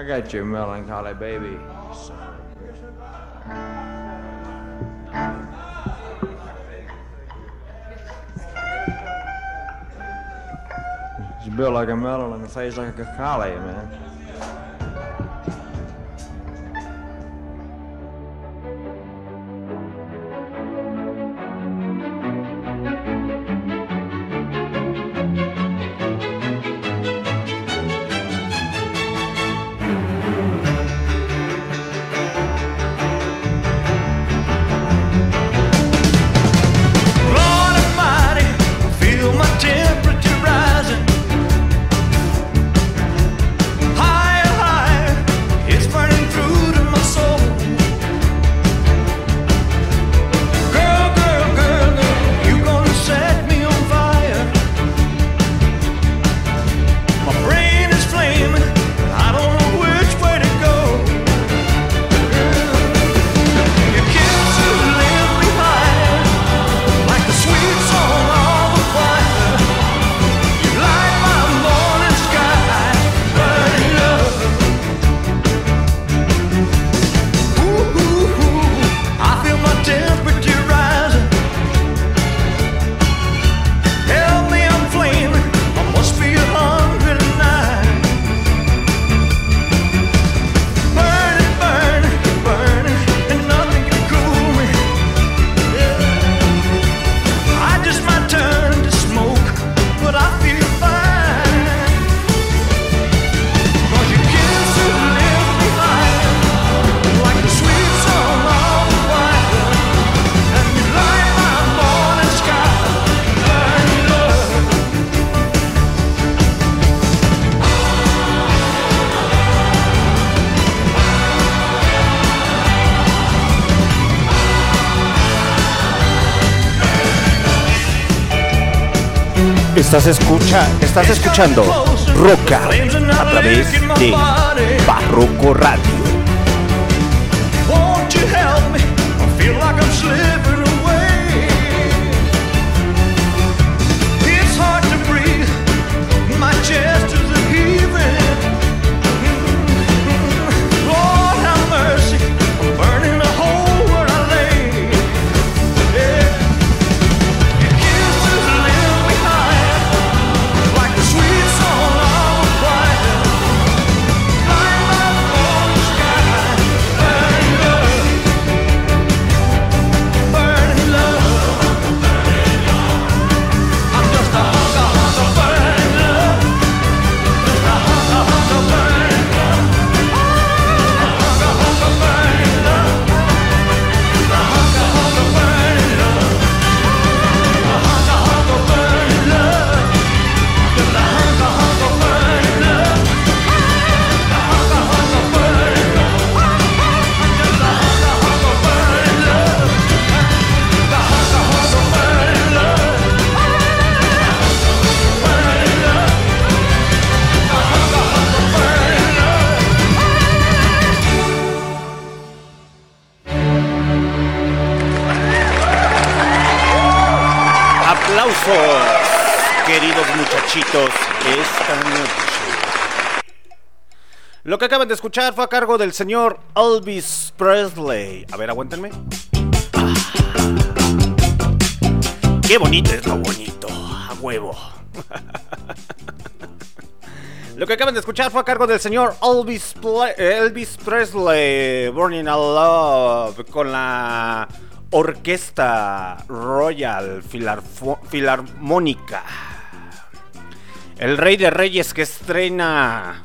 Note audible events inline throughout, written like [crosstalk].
I got your melancholy baby. She's built like a melon and the face like a collie, man. Estás, escucha, estás escuchando Roca a través de Barroco Radio. Acaban de escuchar fue a cargo del señor Elvis Presley. A ver, aguántenme. Ah. Qué bonito es lo bonito. A huevo. [laughs] Lo que acaban de escuchar fue a cargo del señor Elvis, Elvis Presley, Burning a Love, con la Orquesta Royal Filarmónica. El Rey de Reyes que estrena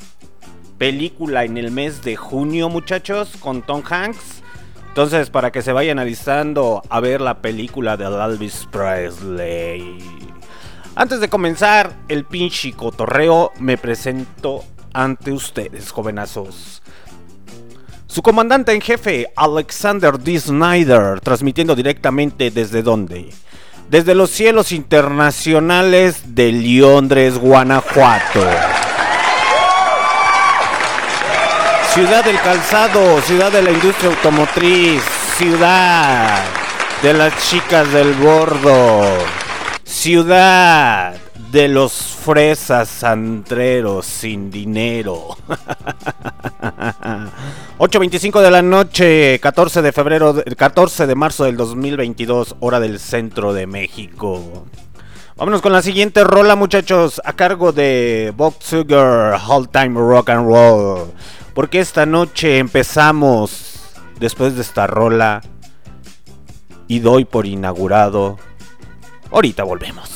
película en el mes de junio, muchachos, con Tom Hanks. Entonces, para que se vayan alistando a ver la película de Elvis Presley. Antes de comenzar el pinche cotorreo, me presento ante ustedes, jovenazos. Su comandante en jefe, Alexander D. Snyder, transmitiendo directamente desde dónde? Desde los cielos internacionales de Londres, Guanajuato. Ciudad del calzado, ciudad de la industria automotriz, ciudad de las chicas del bordo, ciudad de los fresas santreros sin dinero. [laughs] 8.25 de la noche, 14 de febrero, 14 de marzo del 2022, hora del centro de México. Vámonos con la siguiente rola, muchachos, a cargo de Bob Sugar, All Time Rock and Roll. Porque esta noche empezamos, después de esta rola, y doy por inaugurado. Ahorita volvemos.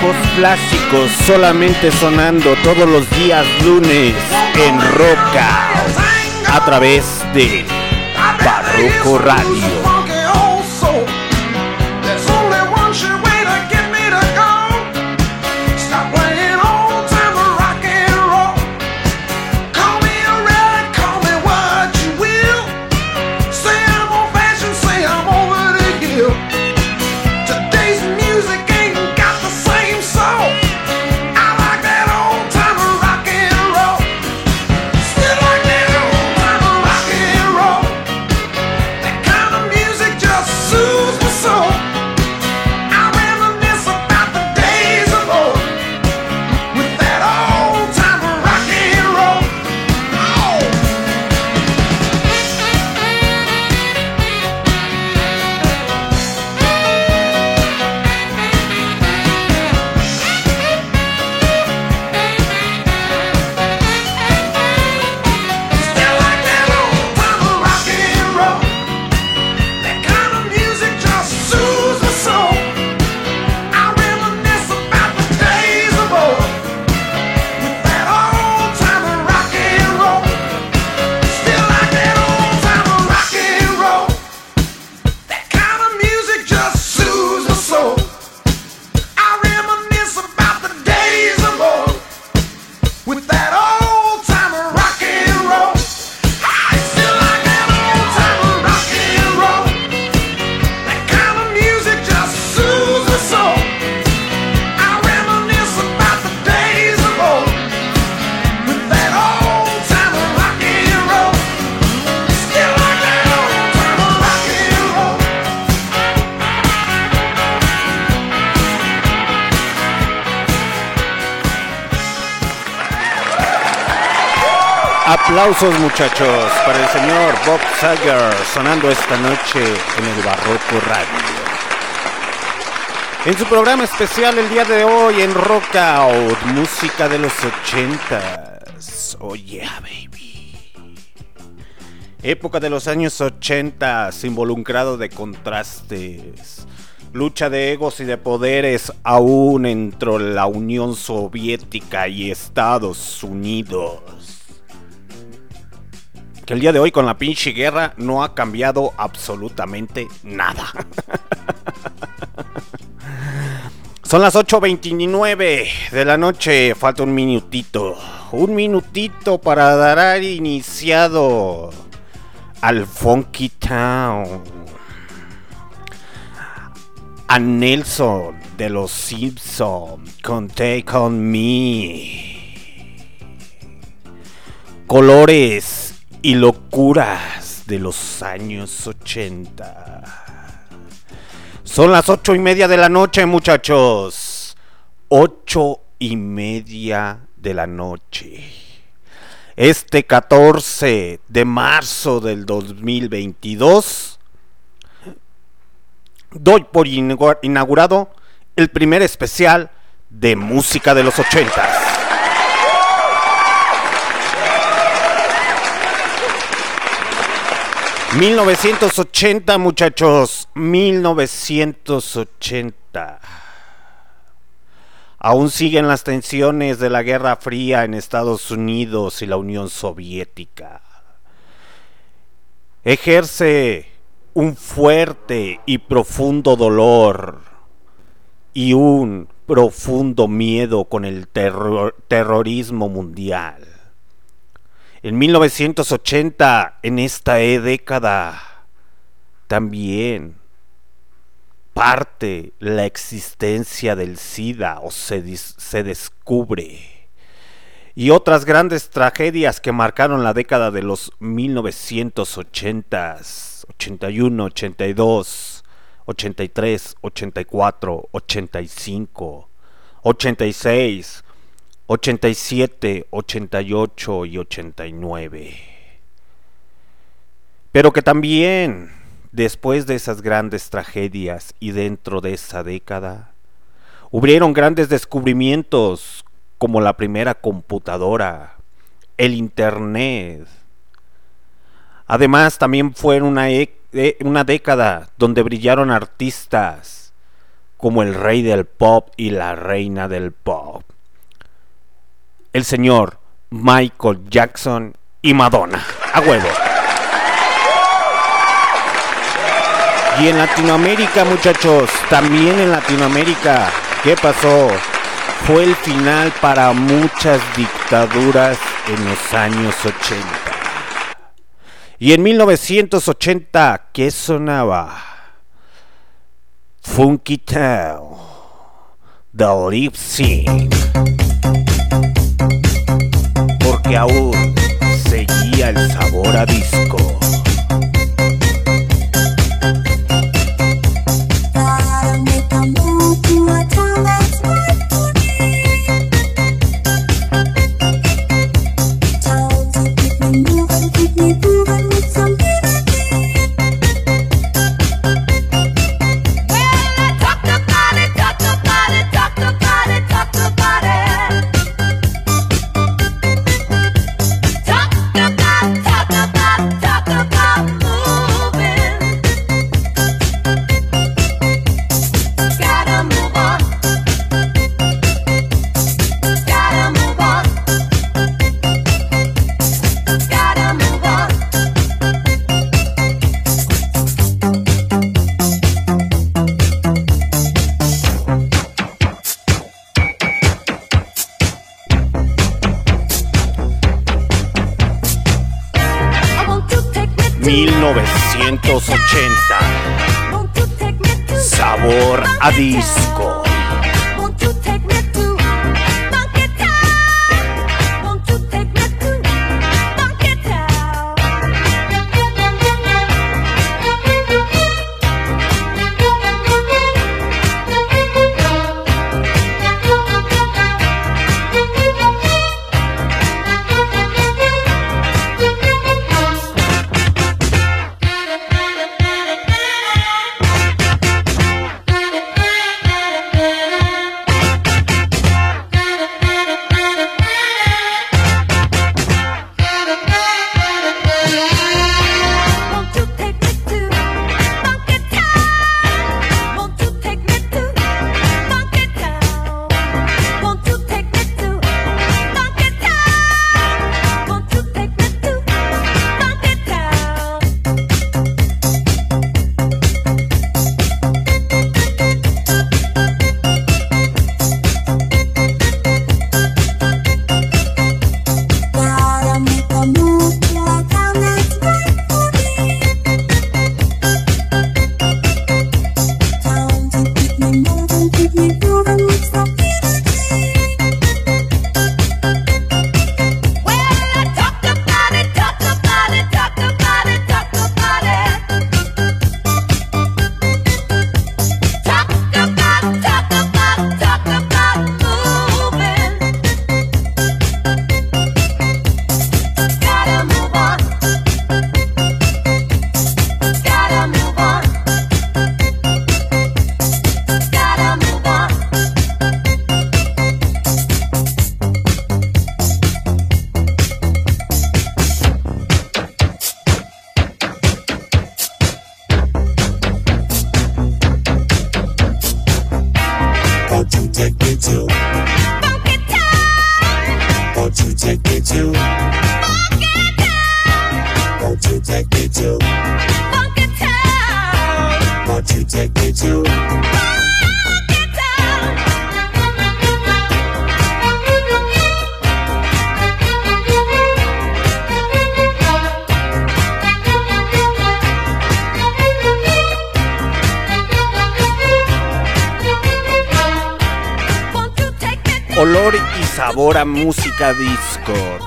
Viejos clásicos solamente sonando todos los días lunes en Roca a través de Barroco Radio. Aplausos muchachos para el señor Bob Sager sonando esta noche en el Barroco Radio. En su programa especial el día de hoy en Rockout, música de los ochentas. Yeah, baby. Época de los años ochentas, involucrado de contrastes. Lucha de egos y de poderes aún entre la Unión Soviética y Estados Unidos el día de hoy con la pinche guerra no ha cambiado absolutamente nada. [laughs] Son las 8.29 de la noche, falta un minutito. Un minutito para dar iniciado al Funky Town. a Nelson de los Simpsons con Take On Me. Colores y locuras de los años 80. Son las ocho y media de la noche, muchachos. Ocho y media de la noche. Este 14 de marzo del 2022 doy por inaugurado el primer especial de música de los ochentas. ...1980 muchachos... ...1980... Aún siguen las tensiones de la Guerra Fría en Estados Unidos y la Unión Soviética. Ejerce un fuerte y profundo dolor y un profundo miedo con el terrorismo mundial. En 1980, en esta década, también parte la existencia del SIDA o se, se descubre. Y otras grandes tragedias que marcaron la década de los 1980s, 81, 82, 83, 84, 85, 86, 87, 88 y 89. Pero que también, después de esas grandes tragedias y dentro de esa década, hubieron grandes descubrimientos como la primera computadora, el Internet. Además, también fue una, e, eh, una década donde brillaron artistas como el rey del pop y la reina del pop. El señor Michael Jackson y Madonna. A huevo. Y en Latinoamérica, muchachos, también en Latinoamérica, ¿qué pasó? fue el final para muchas dictaduras en los años 80. Y en 1980, ¿qué sonaba? Funky Town, The Lip Sync. Porque aún seguía el sabor a disco. Sabor a disco.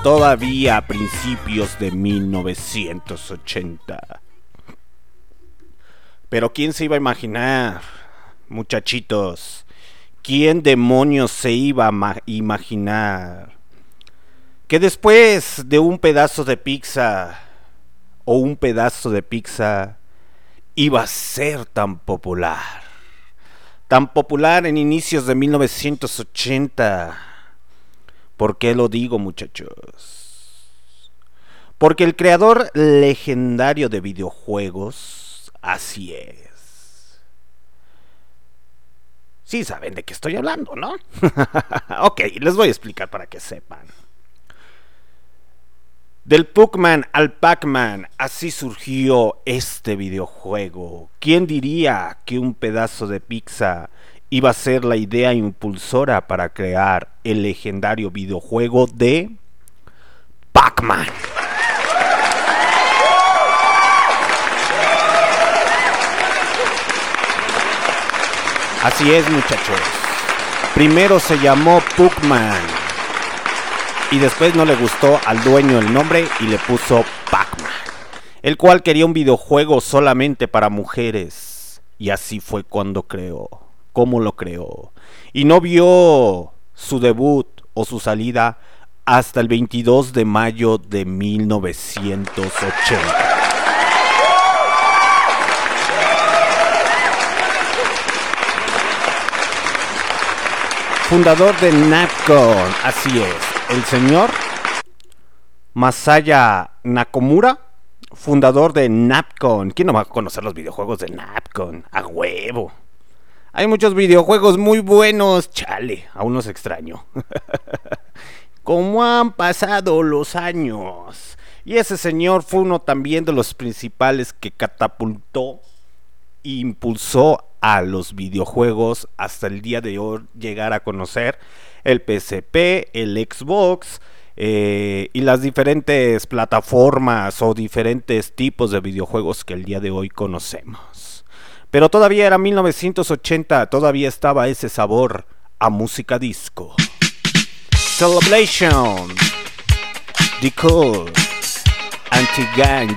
Todavía a principios de 1980. Pero ¿quién se iba a imaginar, muchachitos? ¿Quién demonios se iba a imaginar que después de un pedazo de pizza o un pedazo de pizza iba a ser tan popular? tan popular en inicios de 1980. ¿Por qué lo digo muchachos? Porque el creador legendario de videojuegos, así es. Sí saben de qué estoy hablando, ¿no? [laughs] ok, les voy a explicar para que sepan. Del Puckman al Pac-Man, así surgió este videojuego. ¿Quién diría que un pedazo de pizza iba a ser la idea impulsora para crear el legendario videojuego de Pac-Man? Así es, muchachos. Primero se llamó Puckman y después no le gustó al dueño el nombre y le puso Pac-Man, el cual quería un videojuego solamente para mujeres. Y así fue cuando creó, cómo lo creó. Y no vio su debut o su salida hasta el 22 de mayo de 1980. Fundador de Napcon, así es el señor Masaya Nakamura, fundador de Napcon. ¿Quién no va a conocer los videojuegos de Napcon? A huevo. Hay muchos videojuegos muy buenos, chale, aún los extraño. [laughs] Como han pasado los años. Y ese señor fue uno también de los principales que catapultó e impulsó a los videojuegos hasta el día de hoy llegar a conocer el PSP, el Xbox eh, y las diferentes plataformas o diferentes tipos de videojuegos que el día de hoy conocemos. Pero todavía era 1980, todavía estaba ese sabor a música disco. Celebration, The Cool, Anti-Gang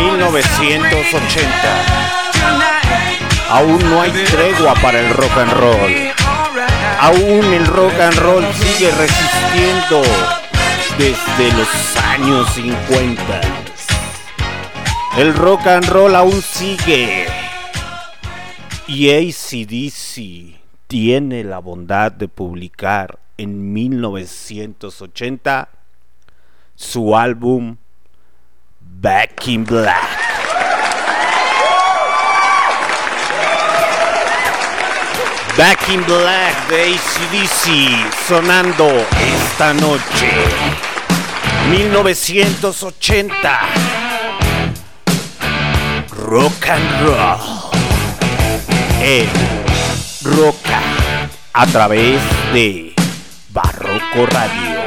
1980. tonight. Aún no hay tregua para el rock and roll. Aún el rock and roll sigue resistiendo desde los años 50. El rock and roll aún sigue. Y ACDC tiene la bondad de publicar en 1980 su álbum Back in Black. Back in Black de ACDC sonando esta noche. 1980. Rock and roll. En Roca a través de Barroco Radio.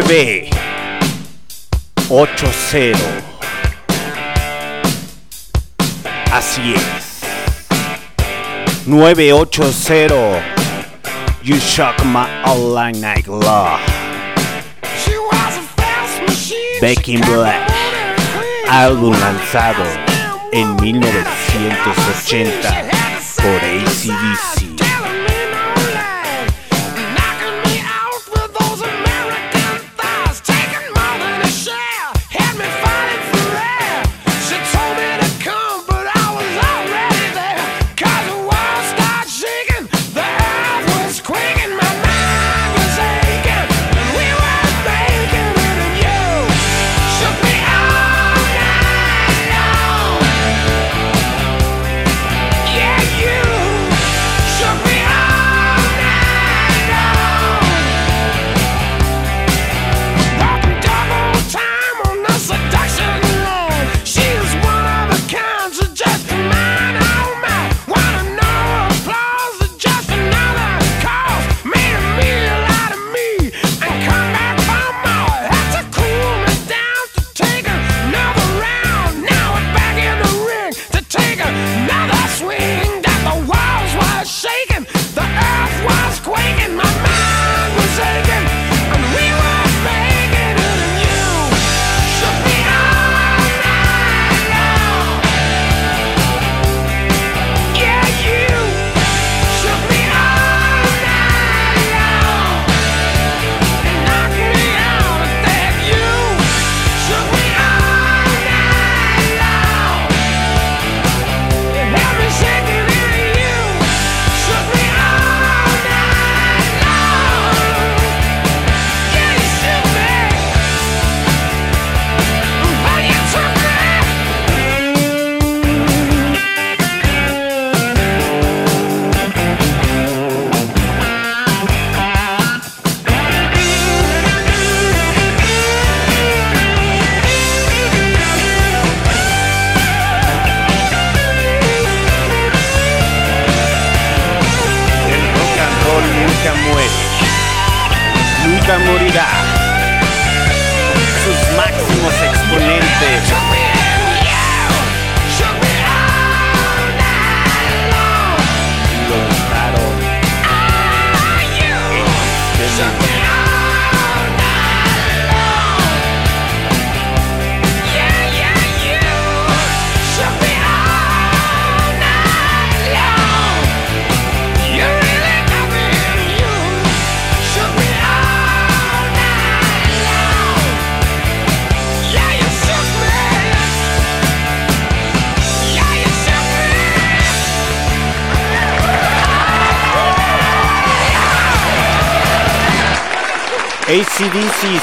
Nueve ocho cero. Así es. 980 You Shock My All Night Love Back in Black. Álbum lanzado en 1980 por ACDC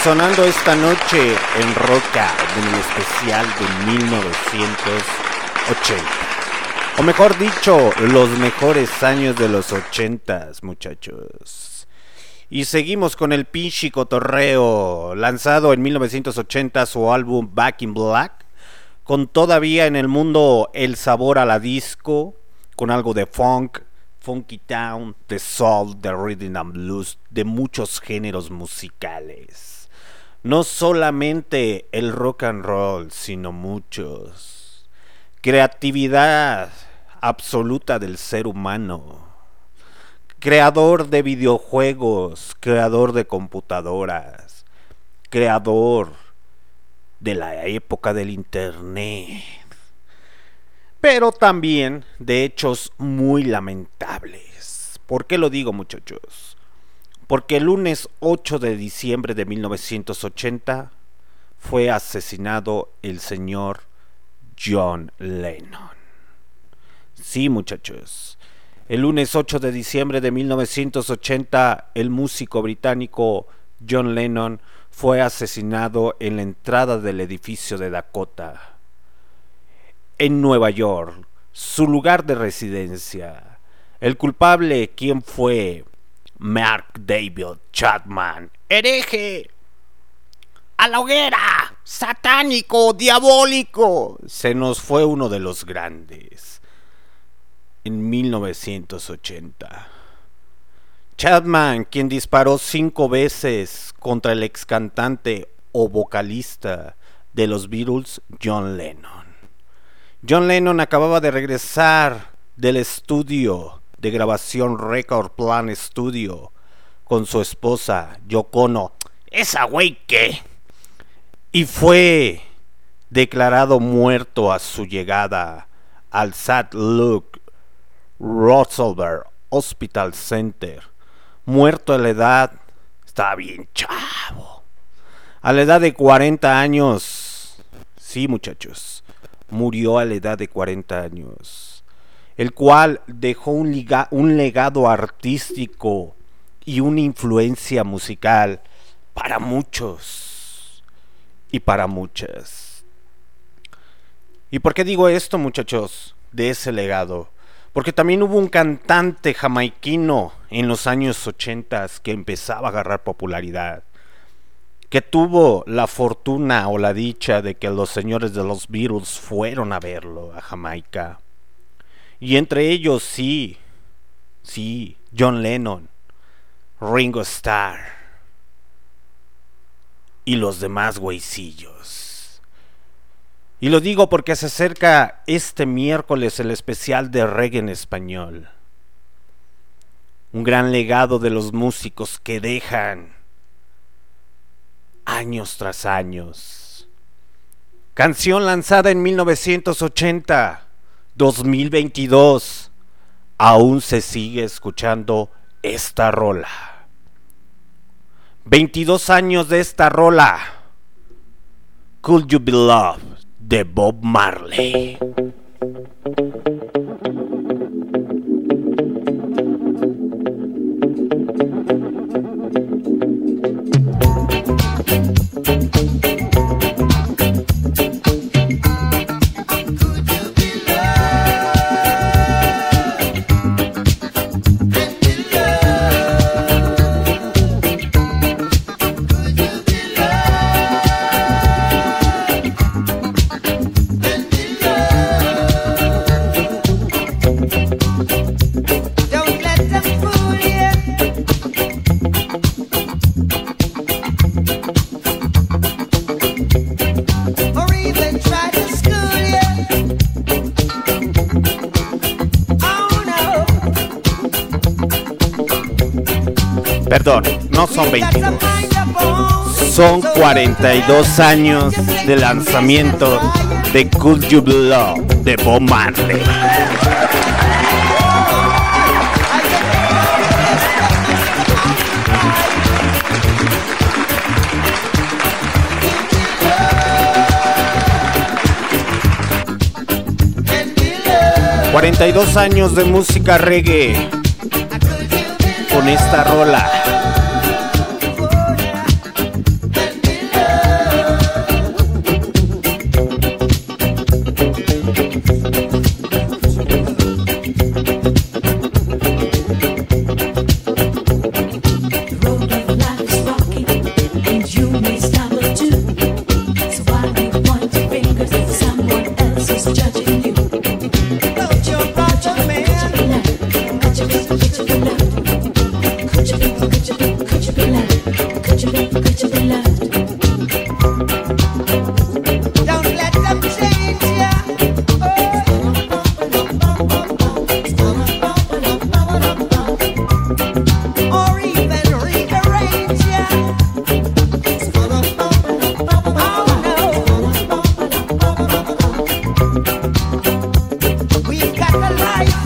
sonando esta noche en Roca en el especial de 1980. O mejor dicho, los mejores años de los 80, muchachos. Y seguimos con el pinche cotorreo, lanzado en 1980 su álbum Back in Black, con todavía en el mundo el sabor a la disco, con algo de funk, funky town, de soul, de rhythm and blues, de muchos géneros musicales. No solamente el rock and roll, sino muchos. Creatividad absoluta del ser humano. Creador de videojuegos, creador de computadoras, creador de la época del internet pero también de hechos muy lamentables. ¿Por qué lo digo muchachos? Porque el lunes 8 de diciembre de 1980 fue asesinado el señor John Lennon. Sí muchachos, el lunes 8 de diciembre de 1980 el músico británico John Lennon fue asesinado en la entrada del edificio de Dakota en Nueva York, su lugar de residencia. El culpable, ¿quién fue? Mark David Chapman, hereje, a la hoguera, satánico, diabólico. Se nos fue uno de los grandes en 1980. Chapman, quien disparó cinco veces contra el ex cantante o vocalista de los Beatles, John Lennon. John Lennon acababa de regresar del estudio de grabación Record Plan Studio con su esposa Yokono. ¿Esa güey qué? Y fue declarado muerto a su llegada al St. Luke Roosevelt Hospital Center. Muerto a la edad, estaba bien chavo. A la edad de 40 años. Sí, muchachos murió a la edad de 40 años, el cual dejó un, legado artístico y una influencia musical para muchos y para muchas. ¿Y por qué digo esto, muchachos, de ese legado? Porque también hubo un cantante jamaiquino en los años 80 que empezaba a agarrar popularidad que tuvo la fortuna o la dicha de que los señores de los Beatles fueron a verlo a Jamaica. Y entre ellos sí, sí, John Lennon, Ringo Starr y los demás güeycillos. Y lo digo porque se acerca este miércoles el especial de reggae en español. Un gran legado de los músicos que dejan años tras años. Canción lanzada en 1980, 2022. Aún se sigue escuchando esta rola. 22 años de esta rola. Could You Be Loved de Bob Marley. 22. Son 42 años de lanzamiento de Could You Love de Bob Marley. ...42 años de música reggae... ...con esta rola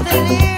Saturday.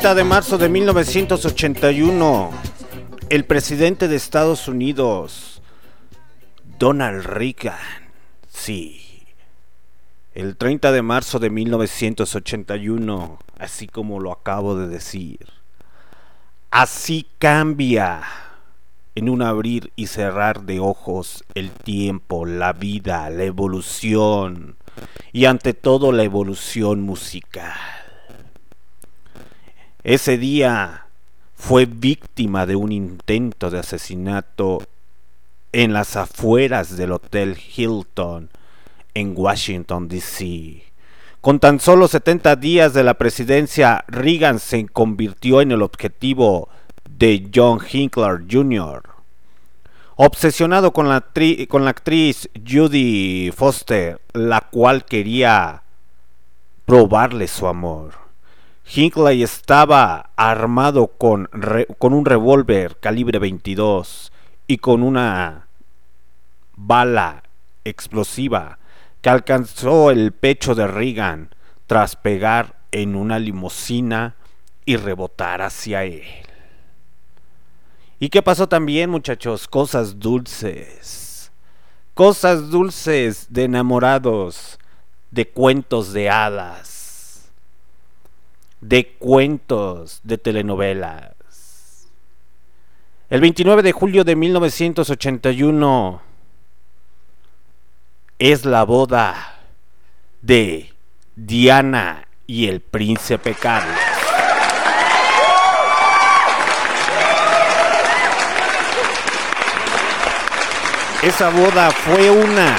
30 de marzo de 1981, el presidente de Estados Unidos, Donald Reagan, sí, el 30 de marzo de 1981, así como lo acabo de decir, así cambia en un abrir y cerrar de ojos el tiempo, la vida, la evolución y ante todo la evolución musical. Ese día fue víctima de un intento de asesinato en las afueras del Hotel Hilton en Washington, D.C. Con tan solo 70 días de la presidencia, Reagan se convirtió en el objetivo de John Hinckley Jr. Obsesionado con la, con la actriz Judy Foster, la cual quería probarle su amor. Hinckley estaba armado con, con un revólver calibre 22 y con una bala explosiva que alcanzó el pecho de Reagan tras pegar en una limusina y rebotar hacia él. ¿Y qué pasó también, muchachos? Cosas dulces. Cosas dulces de enamorados, de cuentos de hadas, de cuentos de telenovelas. El 29 de julio de 1981 es la boda de Diana y el príncipe Carlos. Esa boda fue una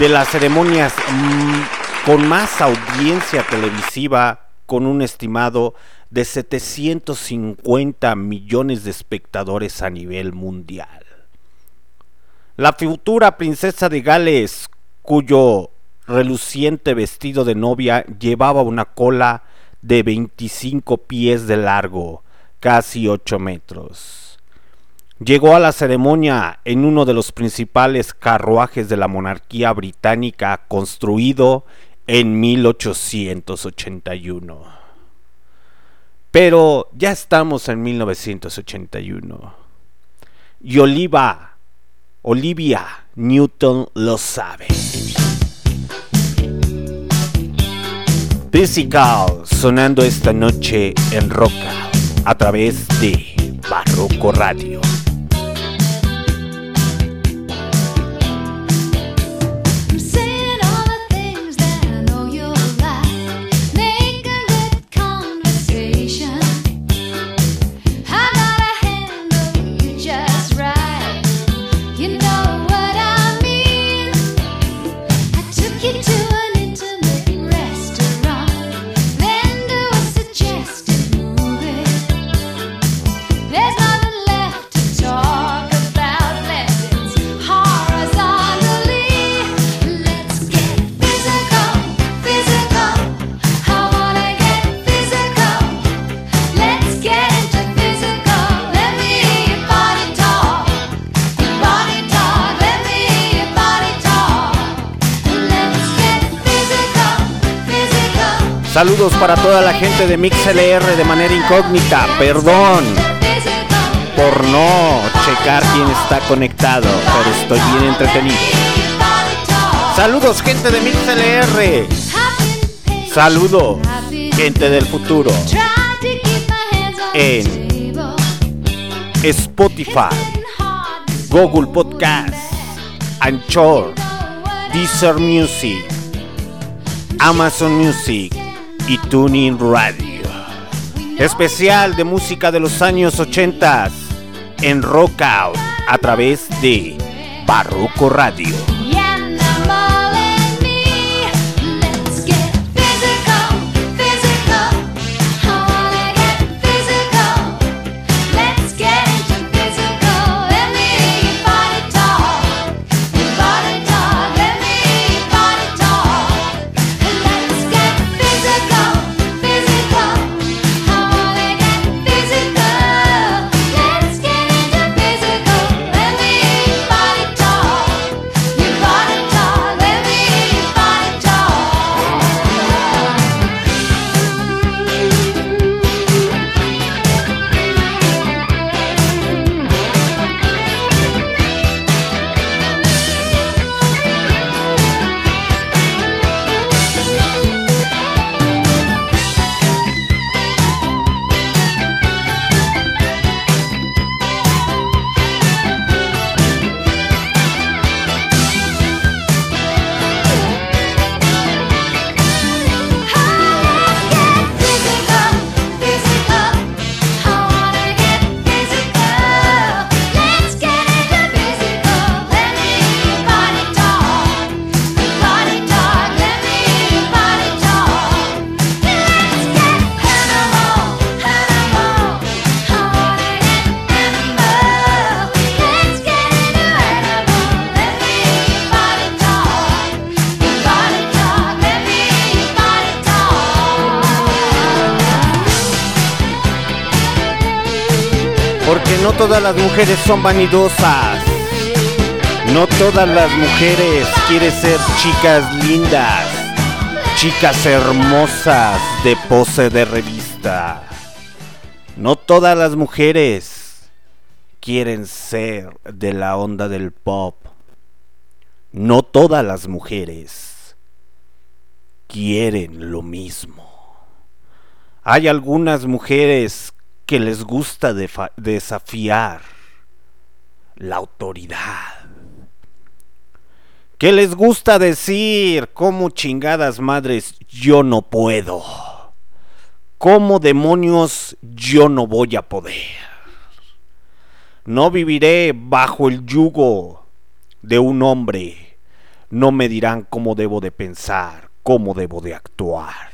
de las ceremonias mm, con más audiencia televisiva, con un estimado de 750 millones de espectadores a nivel mundial. La futura princesa de Gales, cuyo reluciente vestido de novia llevaba una cola de 25 pies de largo, casi 8 metros. Llegó a la ceremonia en uno de los principales carruajes de la monarquía británica construido en 1881. Pero ya estamos en 1981. Y Oliva, Olivia Newton lo sabe. Physical sonando esta noche en Roca a través de Barroco Radio. Saludos para toda la gente de MixLR de manera incógnita. Perdón por no checar quién está conectado, pero estoy bien entretenido. Saludos gente de MixLR. Saludos gente del futuro. En Spotify, Google Podcast, Anchor, Deezer Music, Amazon Music y Tuning Radio. Especial de música de los años 80 en Rockout a través de Barroco Radio. Mujeres son vanidosas. No todas las mujeres quieren ser chicas lindas. Chicas hermosas de pose de revista. No todas las mujeres quieren ser de la onda del pop. No todas las mujeres quieren lo mismo. Hay algunas mujeres que les gusta desafiar la autoridad. Que les gusta decir como chingadas madres yo no puedo. ¿Cómo demonios yo no voy a poder? No viviré bajo el yugo de un hombre. No me dirán cómo debo de pensar, cómo debo de actuar.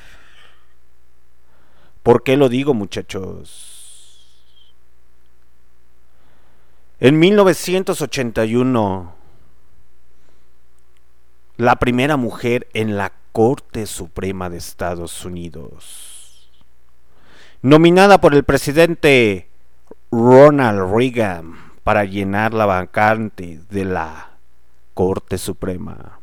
¿Por qué lo digo, muchachos? En 1981, la primera mujer en la Corte Suprema de Estados Unidos, nominada por el presidente Ronald Reagan para llenar la vacante de la Corte Suprema.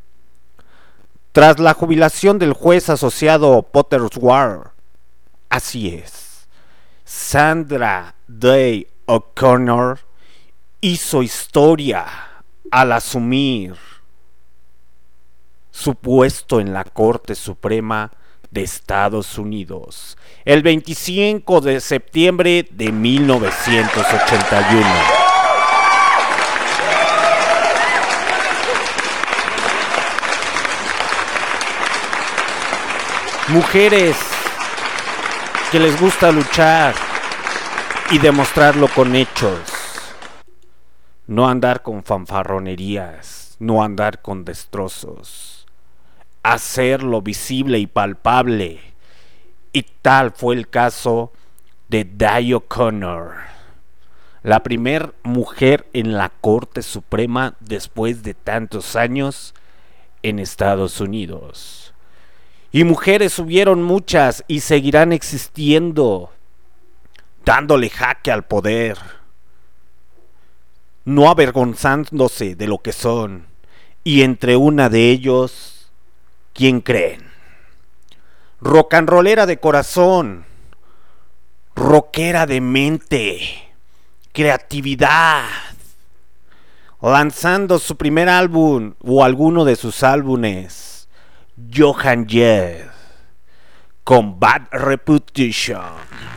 Tras la jubilación del juez asociado Potter Ward, así es, Sandra Day O'Connor hizo historia al asumir su puesto en la Corte Suprema de Estados Unidos el 25 de septiembre de 1981. Mujeres que les gusta luchar y demostrarlo con hechos. No andar con fanfarronerías, no andar con destrozos. Hacerlo visible y palpable. Y tal fue el caso de Day O'Connor, la primer mujer en la Corte Suprema después de tantos años en Estados Unidos. Y mujeres hubieron muchas y seguirán existiendo, dándole jaque al poder, no avergonzándose de lo que son. Y entre una de ellos, ¿quién creen? rollera de corazón, rockera de mente, creatividad, lanzando su primer álbum o alguno de sus álbumes, Johan Jett, con Bad Reputation.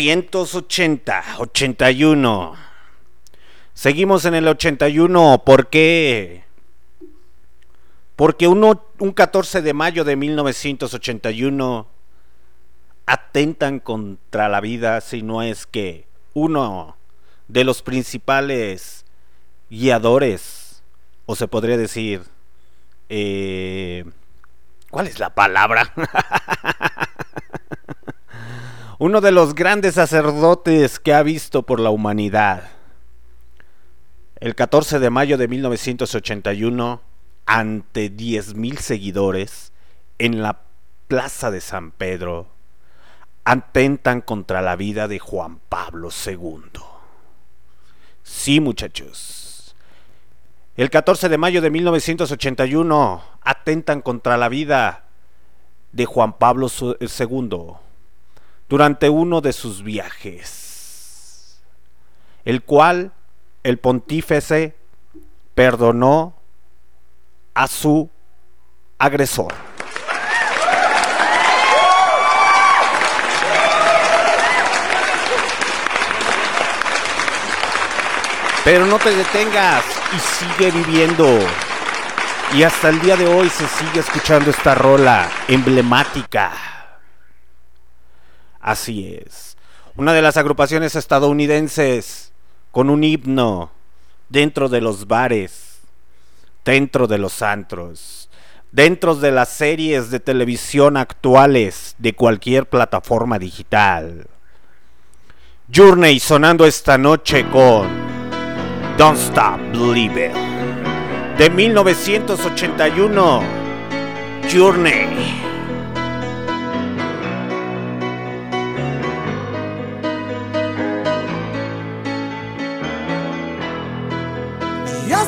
¿1980? 81. Seguimos en el 81. ¿Por qué? Porque uno- un 14 de mayo de 1981 atentan contra la vida, si no es que uno de los principales guiadores, o se podría decir, eh, ¿cuál es la palabra? [laughs] uno de los grandes sacerdotes que ha visto por la humanidad. El 14 de mayo de 1981, ante 10.000 seguidores, en la Plaza de San Pedro, atentan contra la vida de Juan Pablo II. Sí, muchachos. El 14 de mayo de 1981 atentan contra la vida de Juan Pablo II durante uno de sus viajes, el cual el pontífice perdonó a su agresor. Pero no te detengas y sigue viviendo. Y hasta el día de hoy se sigue escuchando esta rola emblemática. Así es. Una de las agrupaciones estadounidenses con un himno dentro de los bares, dentro de los antros, dentro de las series de televisión actuales de cualquier plataforma digital. Journey sonando esta noche con Don't Stop Believing de 1981. Journey.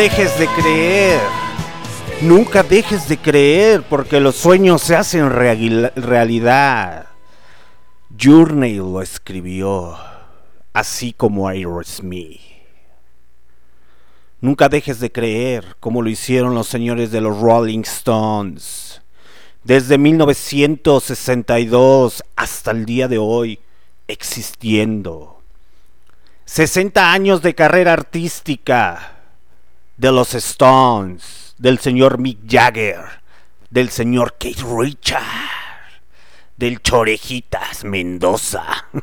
dejes de creer. Nunca dejes de creer porque los sueños se hacen real- realidad. Journey lo escribió, así como Aerosmith. Nunca dejes de creer como lo hicieron los señores de los Rolling Stones. Desde 1962 hasta el día de hoy, existiendo. 60 años de carrera artística de los Stones, del señor Mick Jagger, del señor Keith Richard, del Chorejitas Mendoza. [laughs]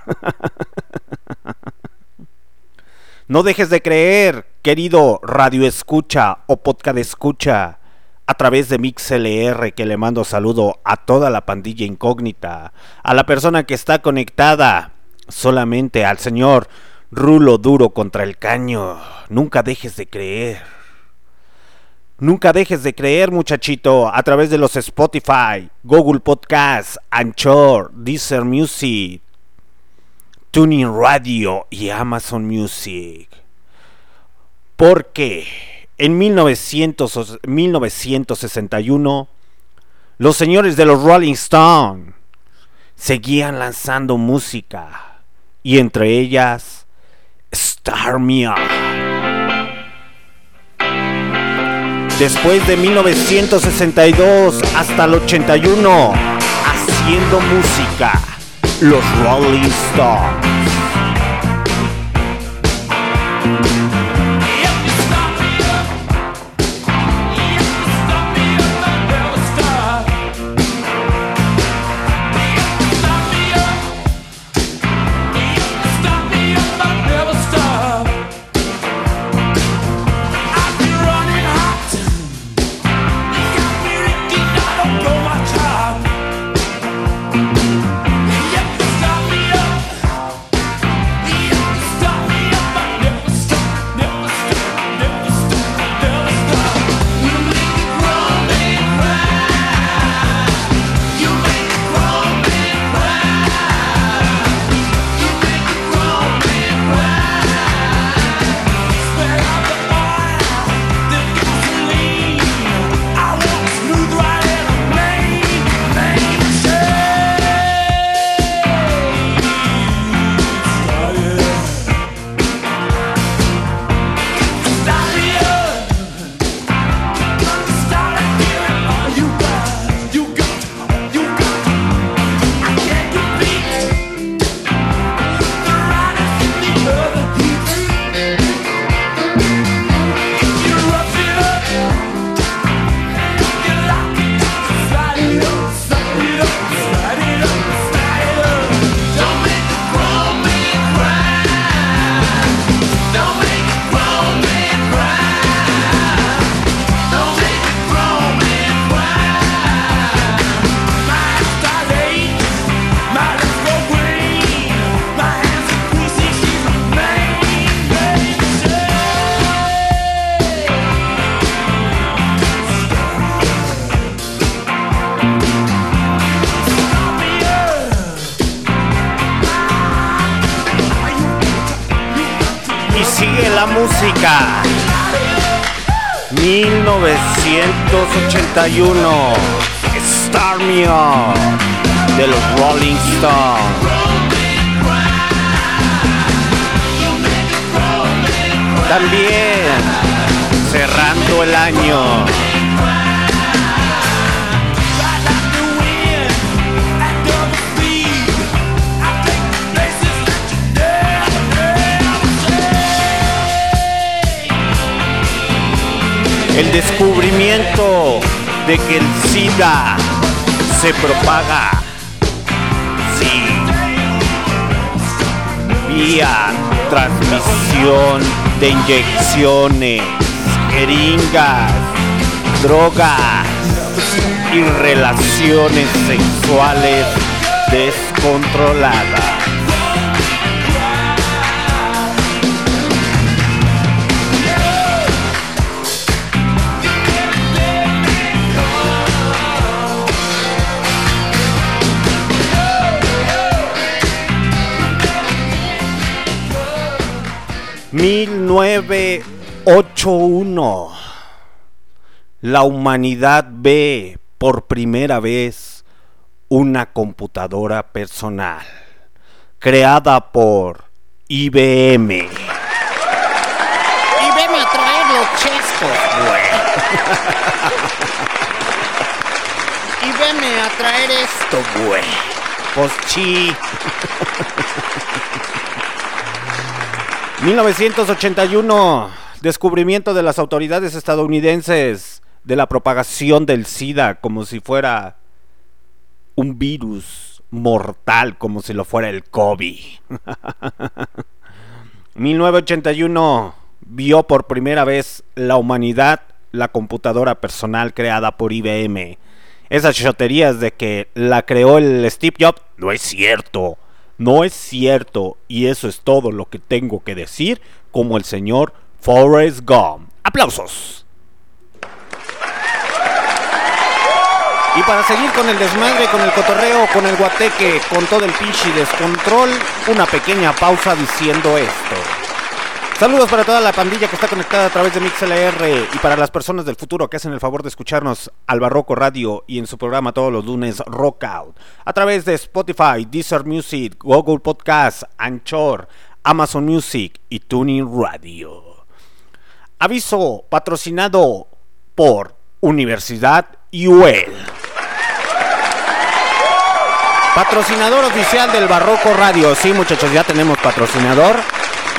No dejes de creer, querido radio escucha o podcast escucha, a través de MixLR que le mando saludo a toda la pandilla incógnita, a la persona que está conectada solamente al señor Rulo Duro contra el caño. Nunca dejes de creer. Nunca dejes de creer, muchachito, a través de los Spotify, Google Podcasts, Anchor, Deezer Music, Tuning Radio y Amazon Music. Porque en 1900 1961 los señores de los Rolling Stone seguían lanzando música y entre ellas Star Me Después de 1962 hasta el 81, haciendo música, los Rolling Stones. La música. 1981. Star Me Up de los Rolling Stones. También cerrando el año. El descubrimiento de que el SIDA se propaga. Sí. Vía transmisión de inyecciones, jeringas, drogas y relaciones sexuales descontroladas. ...1981... La humanidad ve por primera vez una computadora personal creada por IBM. Y veme a traer los chescos, güey. y veme a traer esto, güey. Pues sí. 1981. Descubrimiento de las autoridades estadounidenses de la propagación del SIDA como si fuera un virus mortal, como si lo fuera el COVID. [laughs] 1981 vio por primera vez la humanidad la computadora personal creada por IBM. Esas choterías de que la creó el Steve Jobs no es cierto. No es cierto. Y eso es todo lo que tengo que decir como el señor Forrest Gump. Aplausos. Y para seguir con el desmadre, con el cotorreo, con el guateque, con todo el pinche descontrol, una pequeña pausa diciendo esto. Saludos para toda la pandilla que está conectada a través de MixLR y para las personas del futuro que hacen el favor de escucharnos al Barroco Radio y en su programa todos los lunes Rock Out a través de Spotify, Deezer Music, Google Podcast, Anchor, Amazon Music y Tuning Radio. Aviso patrocinado por Universidad UL. Patrocinador oficial del Barroco Radio. Sí, muchachos, ya tenemos patrocinador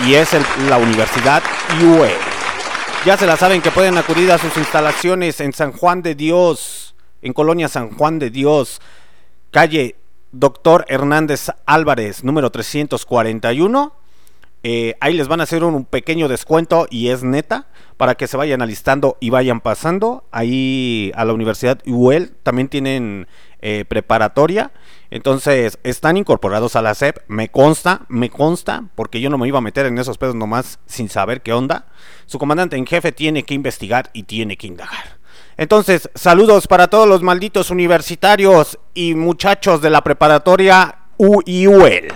y es la Universidad UE. Ya se la saben que pueden acudir a sus instalaciones en San Juan de Dios, en Colonia San Juan de Dios, calle Doctor Hernández Álvarez, número 341. Eh, ahí les van a hacer un, pequeño descuento y es neta para que se vayan alistando y vayan pasando. Ahí a la Universidad UL también tienen eh, preparatoria. Entonces están incorporados a la SEP. Me consta, me consta, porque yo no me iba a meter en esos pedos nomás sin saber qué onda. Su comandante en jefe tiene que investigar y tiene que indagar. Entonces, saludos para todos los malditos universitarios y muchachos de la preparatoria UIUL.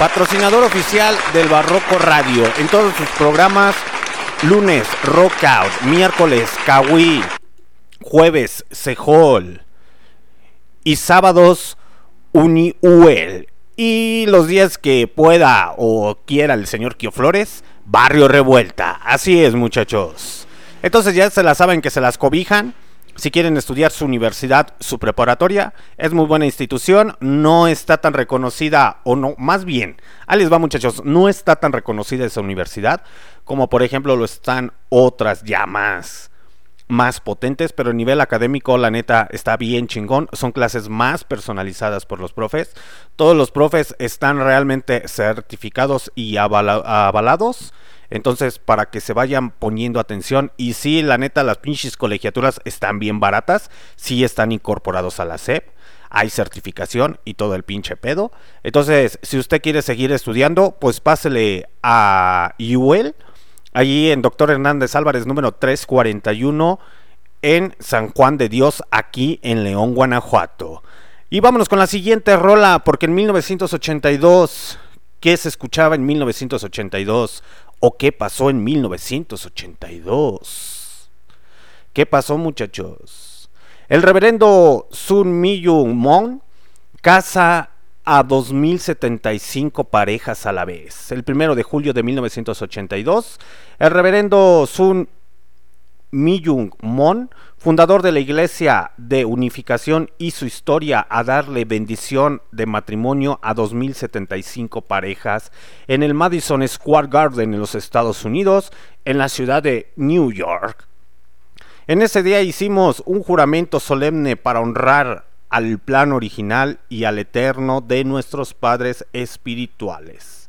Patrocinador oficial del Barroco Radio en todos sus programas. Lunes, Rock Out. Miércoles, Kawi. Jueves, Sejol. Y sábados, UniUL. Y los días que pueda o quiera el señor Kio Flores, Barrio Revuelta. Así es, muchachos. Entonces ya se la saben que se las cobijan. Si quieren estudiar su universidad, su preparatoria, es muy buena institución, no está tan reconocida, o no, más bien, ahí les va muchachos, no está tan reconocida esa universidad como por ejemplo lo están otras ya más, más potentes, pero a nivel académico la neta está bien chingón, son clases más personalizadas por los profes, todos los profes están realmente certificados y avala- avalados. Entonces, para que se vayan poniendo atención. Y sí, la neta, las pinches colegiaturas están bien baratas. Sí están incorporados a la SEP. Hay certificación y todo el pinche pedo. Entonces, si usted quiere seguir estudiando, pues pásele a UL. Allí en Doctor Hernández Álvarez, número 341, en San Juan de Dios, aquí en León, Guanajuato. Y vámonos con la siguiente rola, porque en 1982, ¿qué se escuchaba en 1982? ¿O qué pasó en 1982? ¿Qué pasó, muchachos? El reverendo Sun Myung Mon casa a 2075 parejas a la vez. El primero de julio de 1982, el reverendo Sun Myung Mon, fundador de la Iglesia de Unificación, hizo historia a darle bendición de matrimonio a 2075 parejas en el Madison Square Garden en los Estados Unidos, en la ciudad de New York. En ese día hicimos un juramento solemne para honrar al plan original y al eterno de nuestros padres espirituales.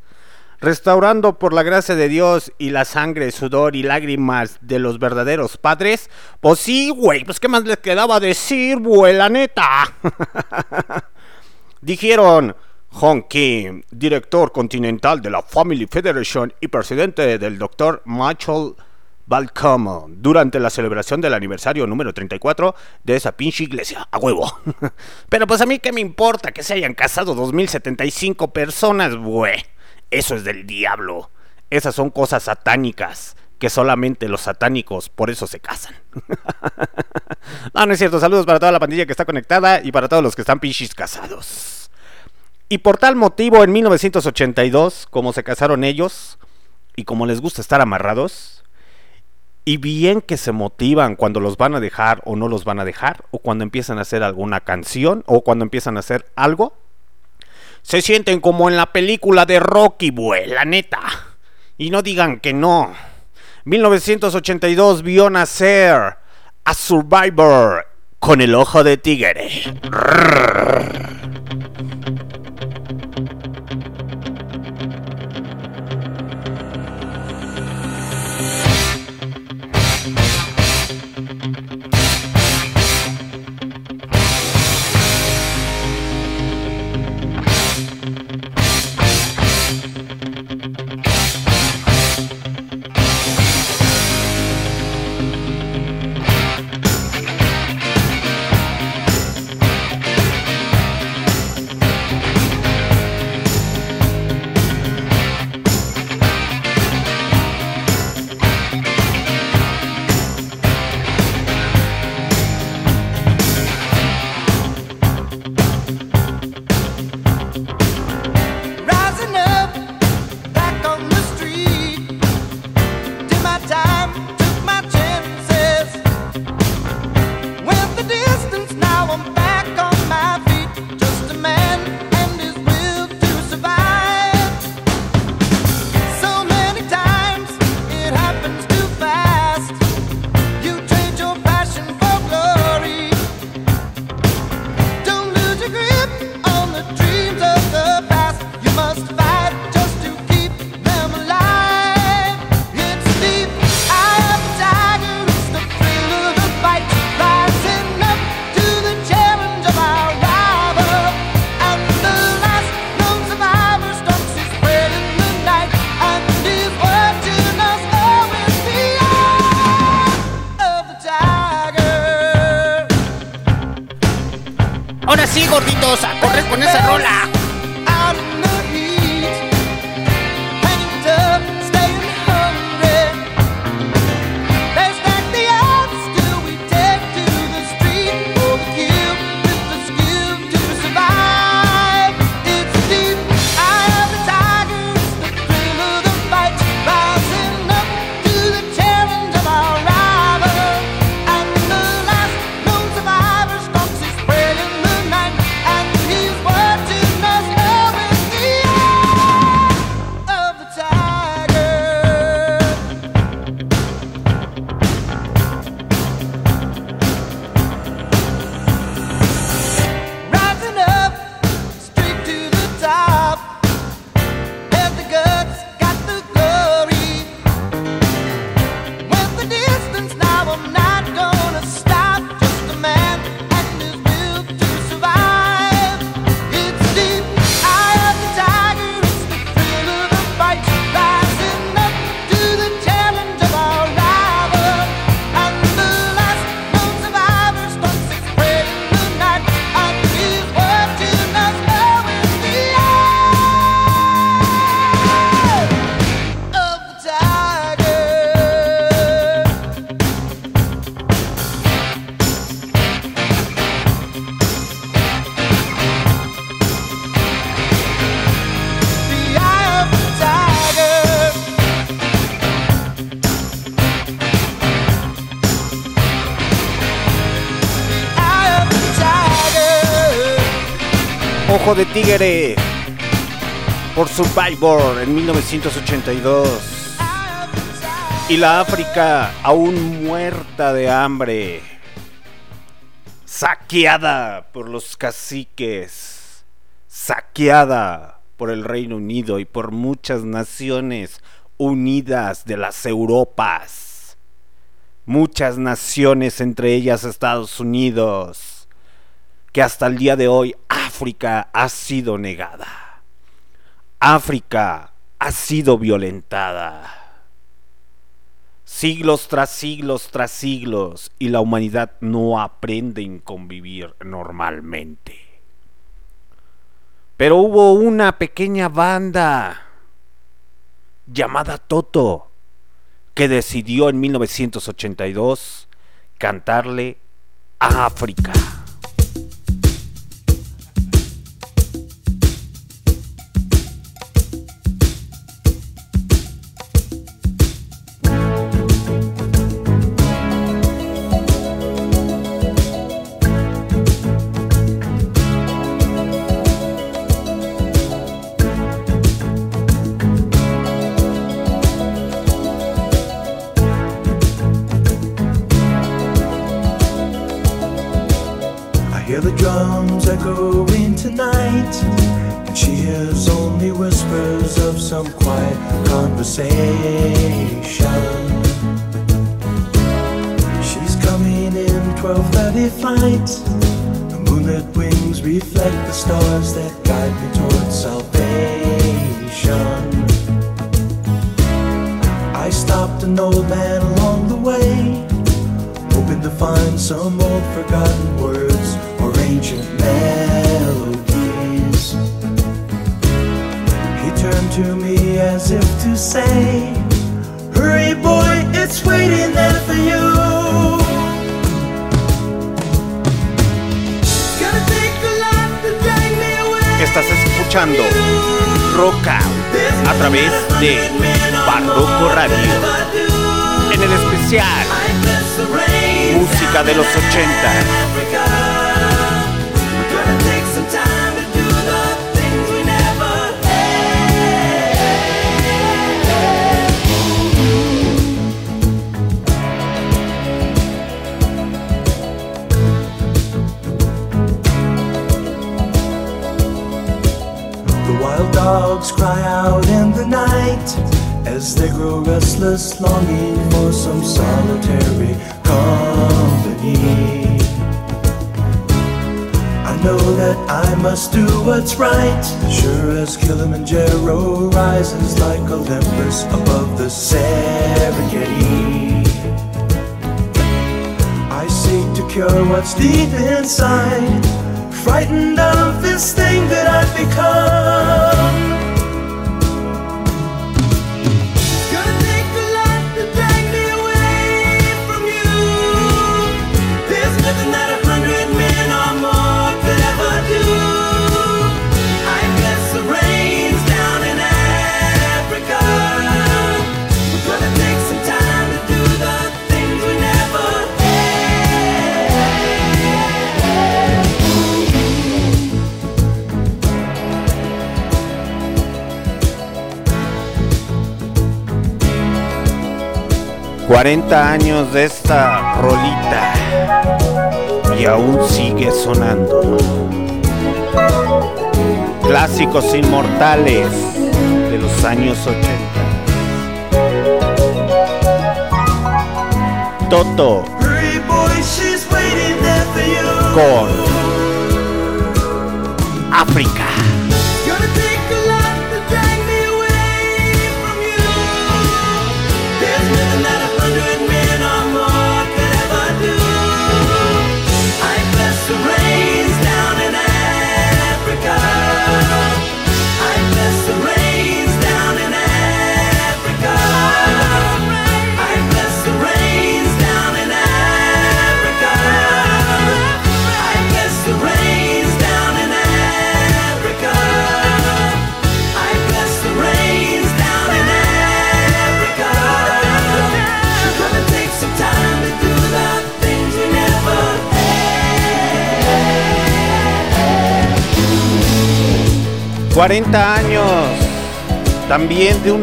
Restaurando por la gracia de Dios y la sangre, sudor y lágrimas de los verdaderos padres. Pues sí, güey, pues qué más les quedaba decir, güey, la neta. [laughs] Dijeron Hong Kim, director continental de la Family Federation y presidente del Dr. Michael Balcomo, durante la celebración del aniversario número 34 de esa pinche iglesia, a huevo. [laughs] Pero pues a mí qué me importa que se hayan casado 2075 personas, güey. Eso es del diablo. Esas son cosas satánicas que solamente los satánicos por eso se casan. [laughs] no, no es cierto. Saludos para toda la pandilla que está conectada y para todos los que están pinches casados. Y por tal motivo, en 1982, como se casaron ellos, y como les gusta estar amarrados, y bien que se motivan cuando los van a dejar o no los van a dejar, o cuando empiezan a hacer alguna canción, o cuando empiezan a hacer algo, se sienten como en la película de Rocky, güey, la neta. Y no digan que no. 1982 vio nacer a Survivor con el ojo de tigre. Ojo de Tigre por Survivor en 1982. Y la África aún muerta de hambre, saqueada por los caciques, saqueada por el Reino Unido y por muchas naciones unidas de las Europas. Muchas naciones, entre ellas Estados Unidos, que hasta el día de hoy África ha sido negada. África ha sido violentada. Siglos tras siglos tras siglos y la humanidad no aprende a convivir normalmente. Pero hubo una pequeña banda llamada Toto que decidió en 1982 cantarle a África.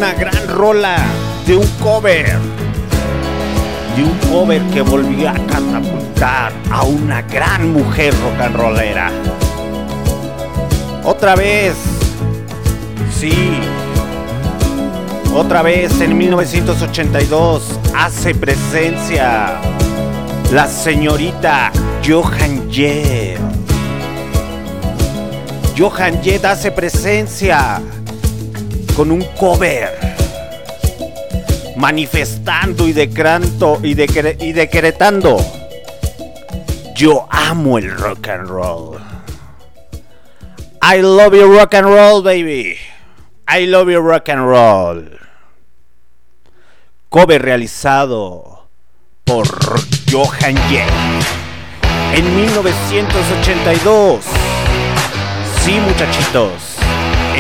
Una gran rola, de un cover, de un cover que volvió a catapultar a una gran mujer rock and rollera. Otra vez, sí, otra vez en 1982 hace presencia la señorita Johan Jett. Johan Jett hace presencia con un cover. Manifestando y decrando y, decre- y decretando. Yo amo el rock and roll. I love you rock and roll baby. I love you rock and roll. Cover realizado por Johan Jett. En 1982 sí muchachitos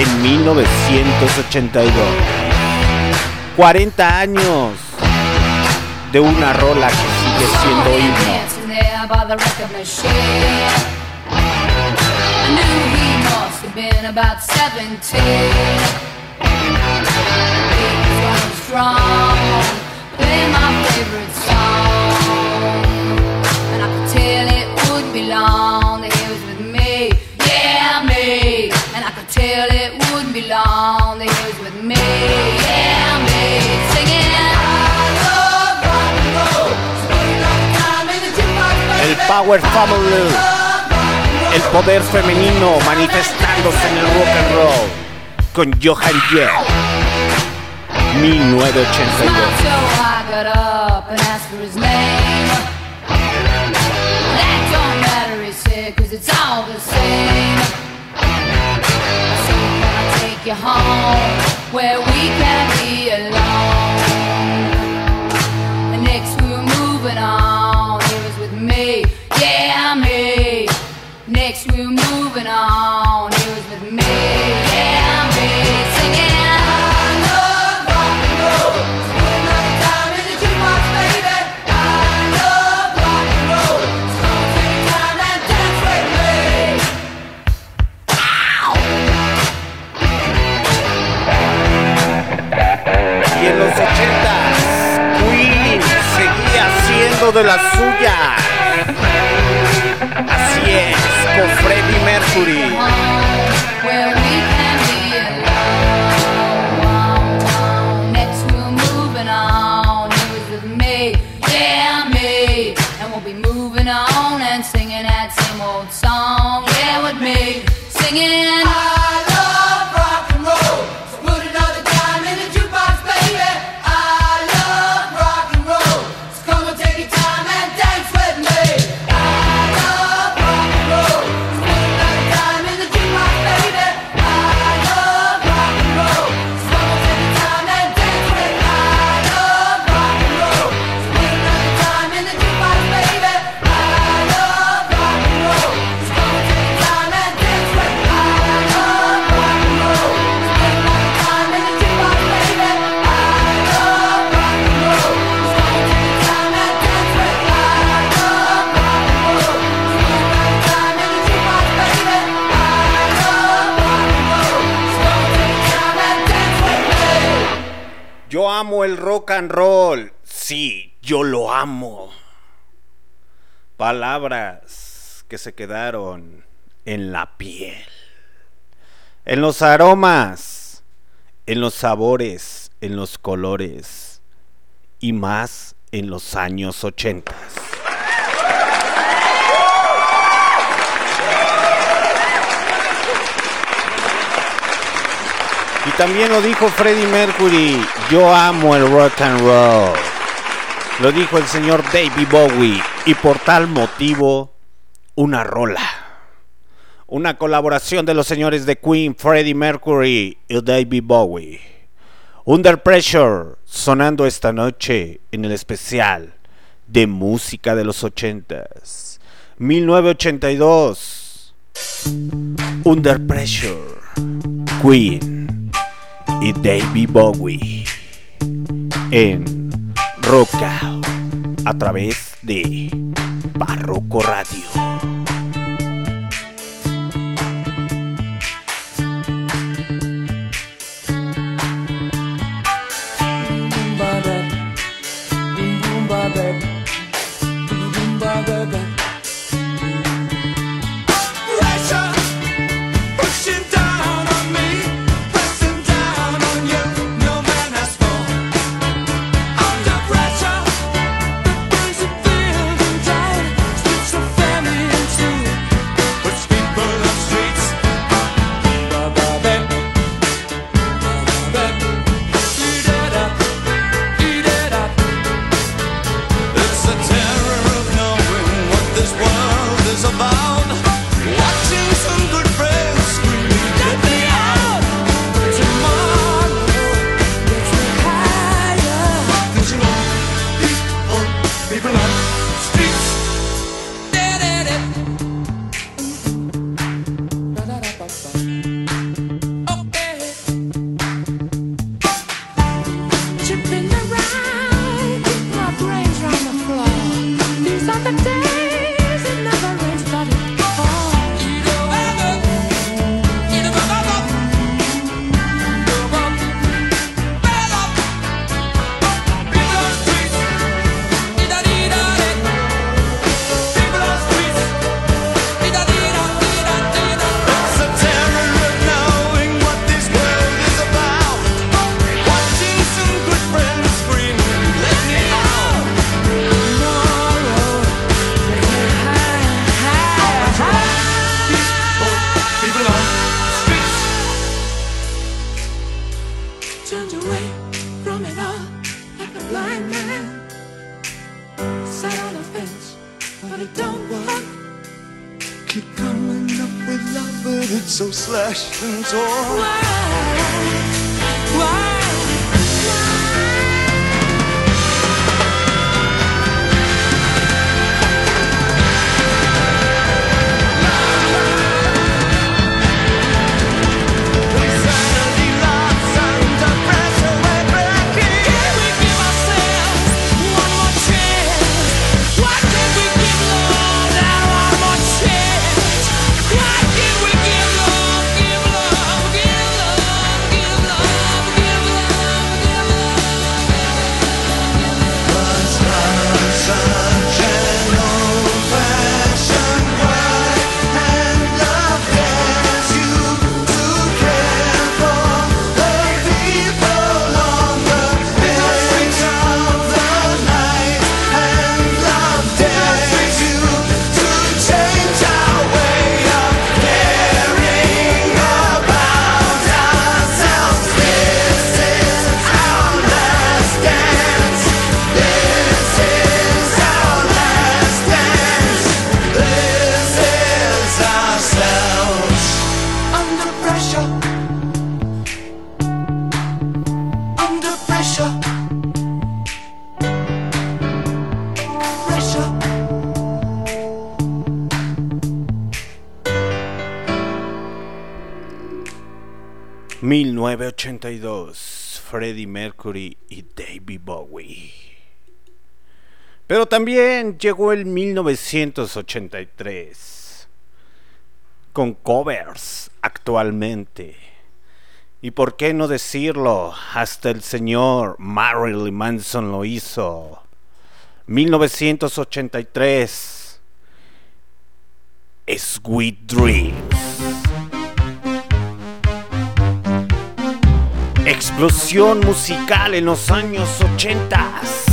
en 1982 40 años de una rola que sigue siendo himno Tell it wouldn't be long that he was with me, yeah, me. Singing, el. Power Family. El poder femenino manifestándose en el rock and roll. Con Johan Jett. 1982 you home where we can be alone? Next we were moving on, he was with me, yeah, me. Next we were moving on, de las suyas así es con Freddie Mercury rock and roll. Sí, yo lo amo. Palabras que se quedaron en la piel. En los aromas, en los sabores, en los colores y más en los años 80. También lo dijo Freddie Mercury, yo amo el rock and roll. Lo dijo el señor David Bowie y por tal motivo una rola. Una colaboración de los señores de Queen, Freddie Mercury y David Bowie. Under Pressure sonando esta noche en el especial de música de los ochentas. 1982. Under Pressure. Queen y David Bowie en Out a través de Barroco Radio. don't want. Keep coming up with love, but it's so slashed and torn. Why? 82, Freddie Mercury y David Bowie. Pero también llegó el 1983, con covers actualmente. Y por qué no decirlo, hasta el señor Marilyn Manson lo hizo. 1983, Sweet Dreams. Explosión musical en los años 80.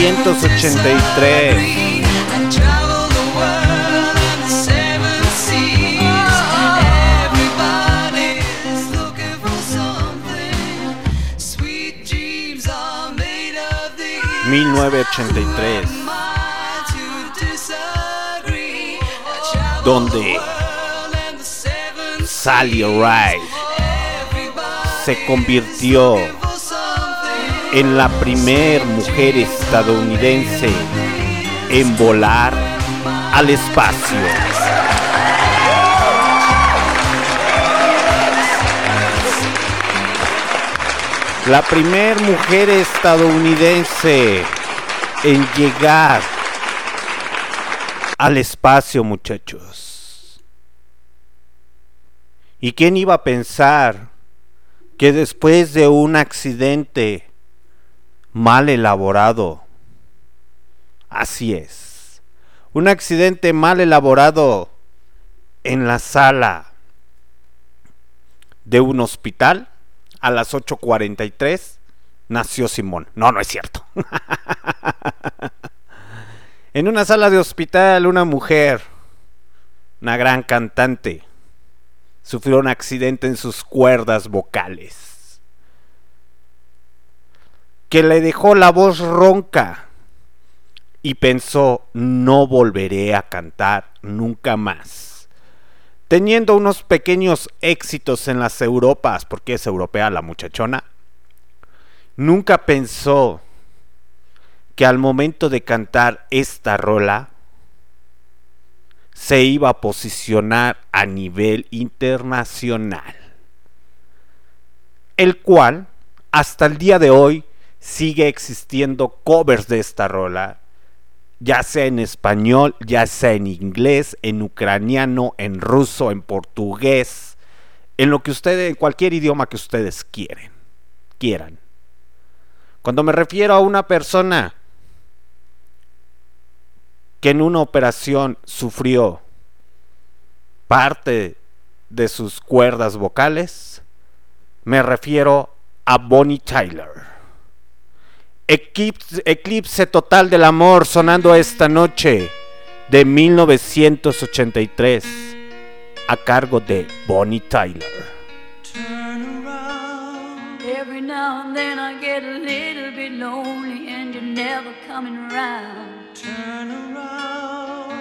1983. ...1983... ...donde... ...Sally Ride... ...se convirtió... ...en la primer mujer estadounidense en volar al espacio. La primer mujer estadounidense en llegar al espacio, muchachos. ¿Y quién iba a pensar que después de un accidente mal elaborado, así es, un accidente mal elaborado en la sala de un hospital a las 8.43 nació Simón. No, no es cierto. [laughs] en una sala de hospital una mujer, una gran cantante, sufrió un accidente en sus cuerdas vocales que le dejó la voz ronca y pensó no volveré a cantar nunca más. Teniendo unos pequeños éxitos en las Europas, porque es europea la muchachona, nunca pensó que al momento de cantar esta rola se iba a posicionar a nivel internacional, el cual hasta el día de hoy sigue existiendo covers de esta rola, ya sea en español, ya sea en inglés, en ucraniano, en ruso, en portugués, en lo que ustedes, en cualquier idioma que ustedes quieren, quieran. Cuando me refiero a una persona que en una operación sufrió parte de sus cuerdas vocales, me refiero a Bonnie Tyler. Eclipse, eclipse total del amor sonando esta noche de 1983 a cargo de Bonnie Tyler. Every now and then I get a little bit lonely and you're never coming around. Turn around.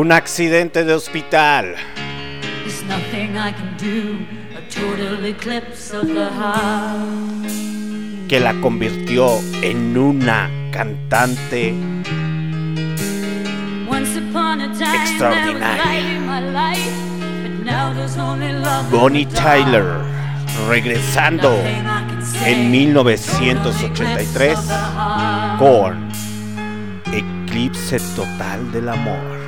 Un accidente de hospital. Que la convirtió en una cantante Extraordinaria. Bonnie. Tyler regresando en 1983 Total eclipse of the heart. con Eclipse Total del Amor.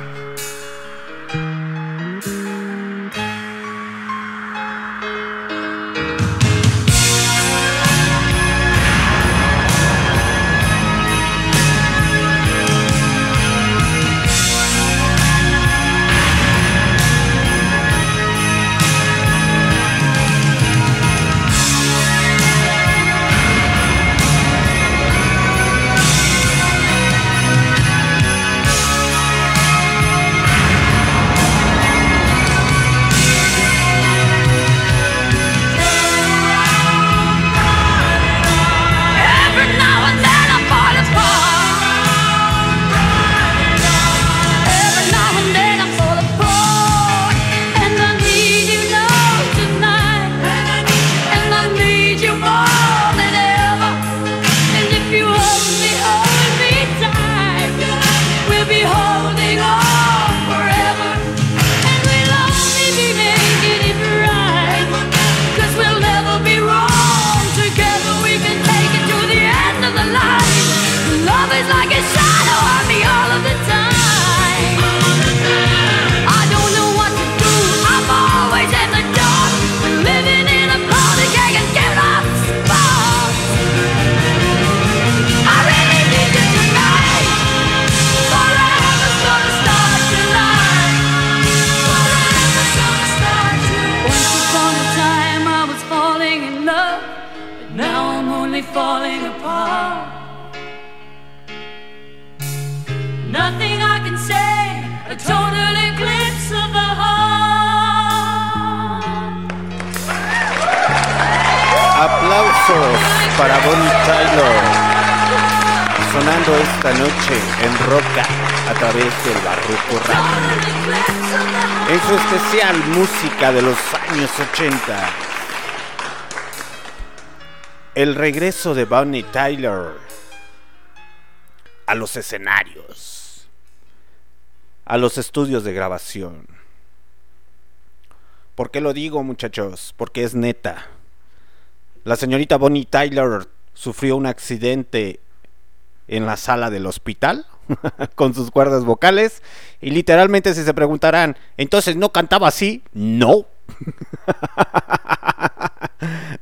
Aplausos para Bonnie Tyler. Sonando esta noche en Roca a través del Barroco Radio. En su especial música de los años 80. El regreso de Bonnie Tyler a los escenarios, a los estudios de grabación. ¿Por qué lo digo, muchachos? Porque es neta. La señorita Bonnie Tyler sufrió un accidente en la sala del hospital [laughs] con sus cuerdas vocales y literalmente si se preguntarán, entonces no cantaba así, no. [laughs]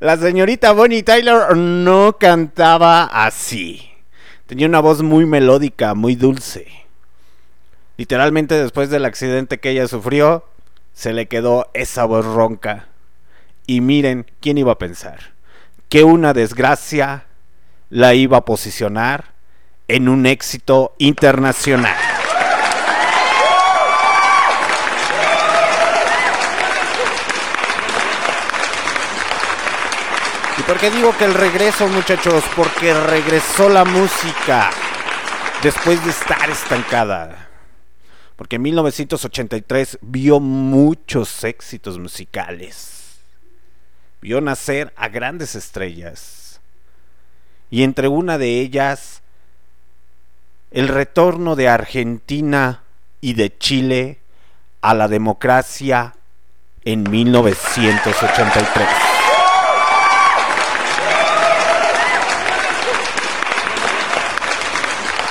La señorita Bonnie Tyler no cantaba así. Tenía una voz muy melódica, muy dulce. Literalmente después del accidente que ella sufrió, se le quedó esa voz ronca. Y miren, ¿quién iba a pensar? Que una desgracia la iba a posicionar en un éxito internacional. ¿Y por qué digo que el regreso, muchachos? Porque regresó la música después de estar estancada. Porque en 1983 vio muchos éxitos musicales. Vio nacer a grandes estrellas. Y entre una de ellas, el retorno de Argentina y de Chile a la democracia en 1983.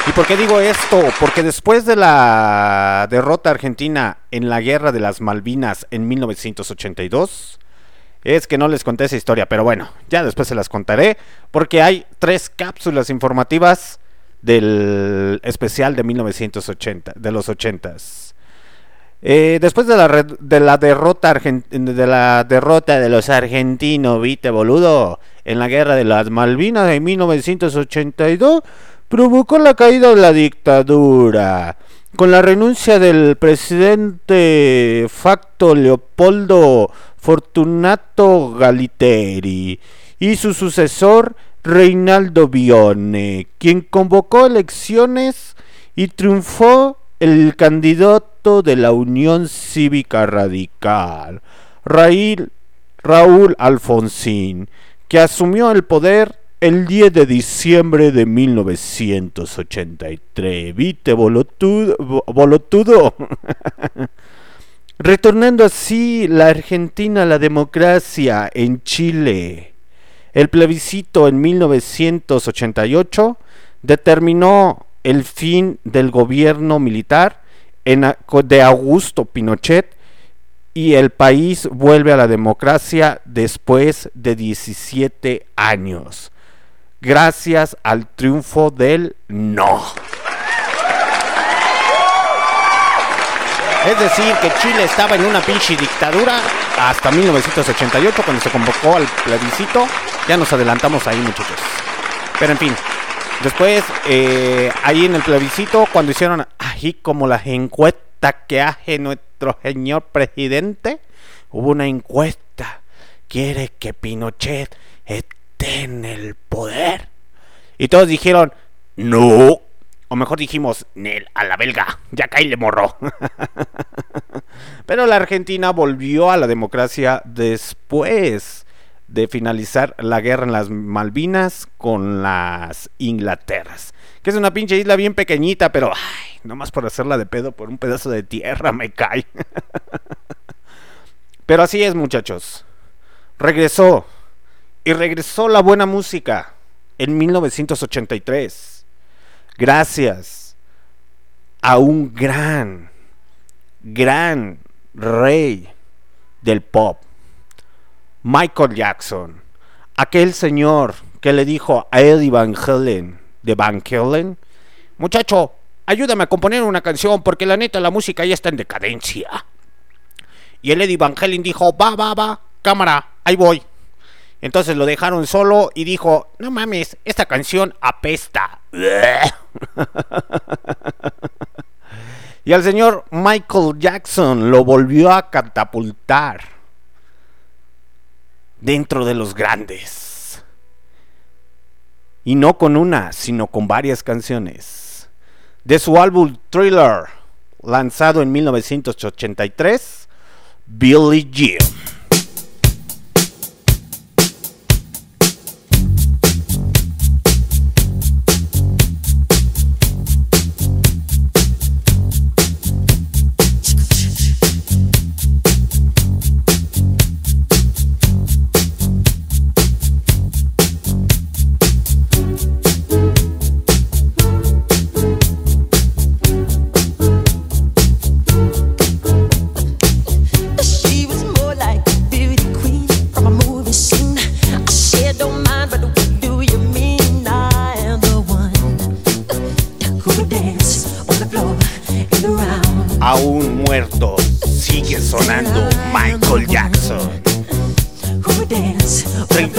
¿Y por qué digo esto? Porque después de la derrota argentina en la guerra de las Malvinas en 1982, es que no les conté esa historia, pero bueno, ya después se las contaré, porque hay tres cápsulas informativas del especial de 1980, de los 80s. Eh, después de la, de la derrota de la derrota de los argentinos, viste boludo, en la guerra de las Malvinas de 1982, provocó la caída de la dictadura. Con la renuncia del presidente facto Leopoldo Fortunato Galiteri y su sucesor Reinaldo Bione, quien convocó elecciones y triunfó el candidato de la Unión Cívica Radical, Raúl Alfonsín, que asumió el poder el 10 de diciembre de 1983. ¿Viste, bolotudo? bo- bolotudo? [laughs] Retornando así la Argentina a la democracia en Chile. El plebiscito en 1988 determinó el fin del gobierno militar de Augusto Pinochet y el país vuelve a la democracia después de 17 años, gracias al triunfo del no. Es decir, que Chile estaba en una pinche dictadura hasta 1988 cuando se convocó al plebiscito. Ya nos adelantamos ahí, muchachos. Pero en fin, después, eh, ahí en el plebiscito, cuando hicieron ahí como las encuestas que hace nuestro señor presidente, hubo una encuesta. Quiere que Pinochet esté en el poder. Y todos dijeron, no. O mejor dijimos, Nel, a la belga, ya le morro. Pero la Argentina volvió a la democracia después de finalizar la guerra en las Malvinas con las Inglaterras. Que es una pinche isla bien pequeñita, pero ay, nomás por hacerla de pedo por un pedazo de tierra me cae. [laughs] pero así es, muchachos. Regresó. Y regresó la buena música en 1983 gracias a un gran, gran rey del pop, Michael Jackson, aquel señor que le dijo a Eddie Van Halen de Van Halen, muchacho, ayúdame a componer una canción porque la neta la música ya está en decadencia. Y el Eddie Van Halen dijo, va, va, va, cámara, ahí voy. Entonces lo dejaron solo y dijo, no mames, esta canción apesta. [laughs] y al señor Michael Jackson lo volvió a catapultar dentro de los grandes. Y no con una, sino con varias canciones. De su álbum Thriller, lanzado en 1983, Billy Jim.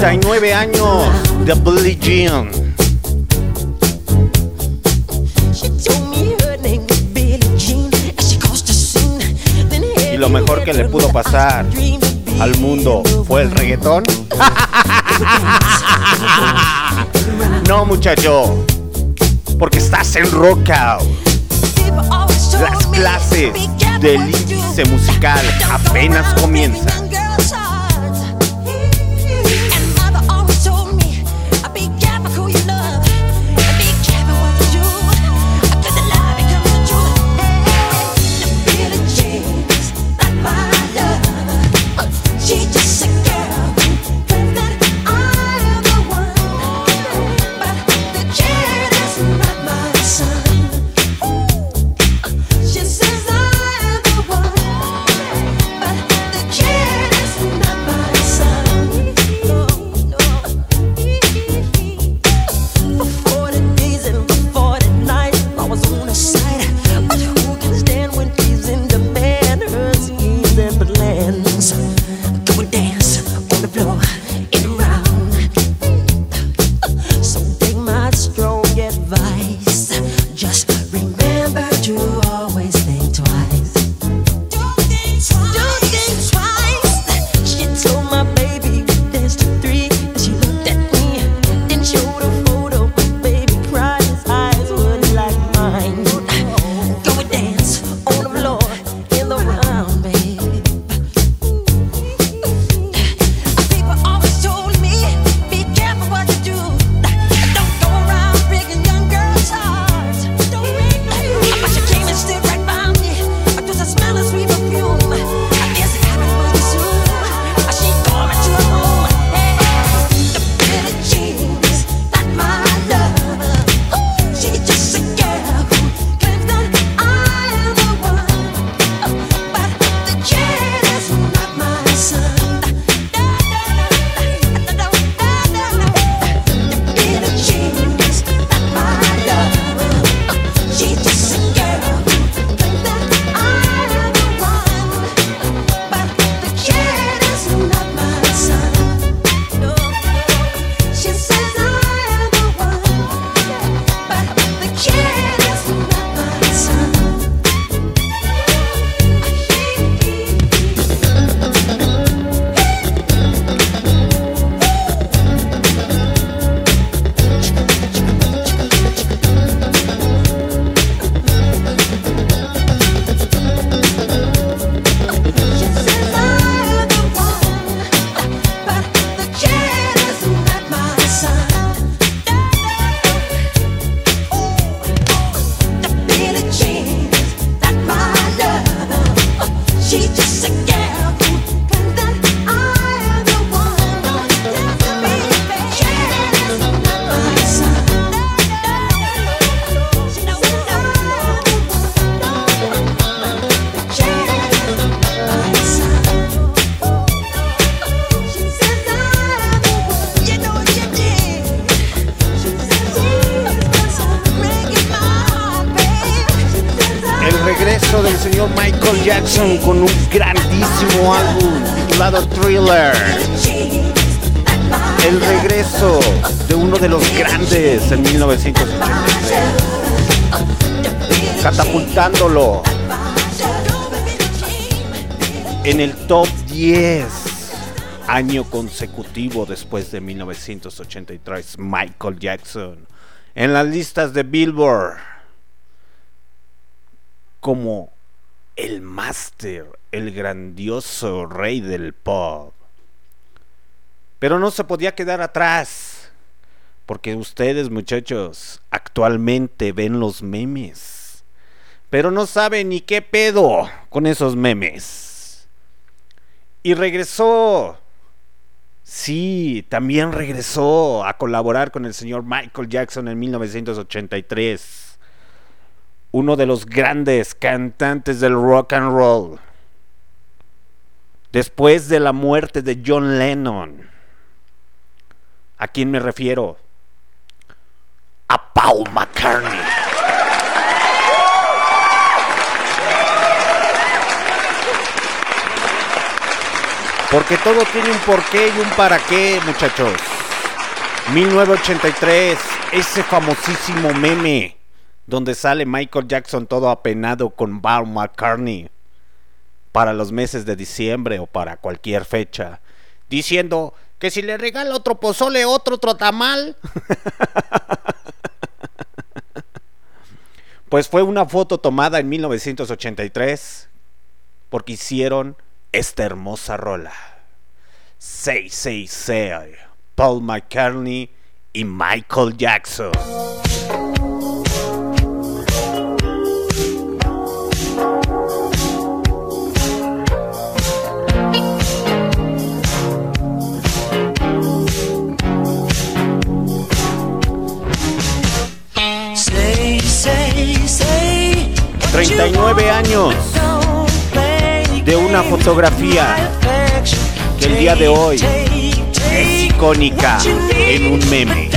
39 años de Billie Jean. Y lo mejor que le pudo pasar al mundo fue el reggaetón. [laughs] No, muchacho, porque estás en rock out. Las clases del índice musical apenas comienzan. Consecutivo después de 1983, Michael Jackson en las listas de Billboard como el máster, el grandioso rey del pop. Pero no se podía quedar atrás, porque ustedes muchachos actualmente ven los memes, pero no saben ni qué pedo con esos memes. Y regresó Sí, también regresó a colaborar con el señor Michael Jackson en 1983. Uno de los grandes cantantes del rock and roll. Después de la muerte de John Lennon. ¿A quién me refiero? A Paul McCartney. Porque todo tiene un porqué y un para qué, muchachos. 1983, ese famosísimo meme donde sale Michael Jackson todo apenado con Paul McCartney para los meses de diciembre o para cualquier fecha, diciendo que si le regala otro pozole, otro trotamal. [laughs] pues fue una foto tomada en 1983 porque hicieron esta hermosa rola. 666, Paul McCartney y Michael Jackson. Say, say, say. 39 años de una fotografía que el día de hoy es icónica en un meme.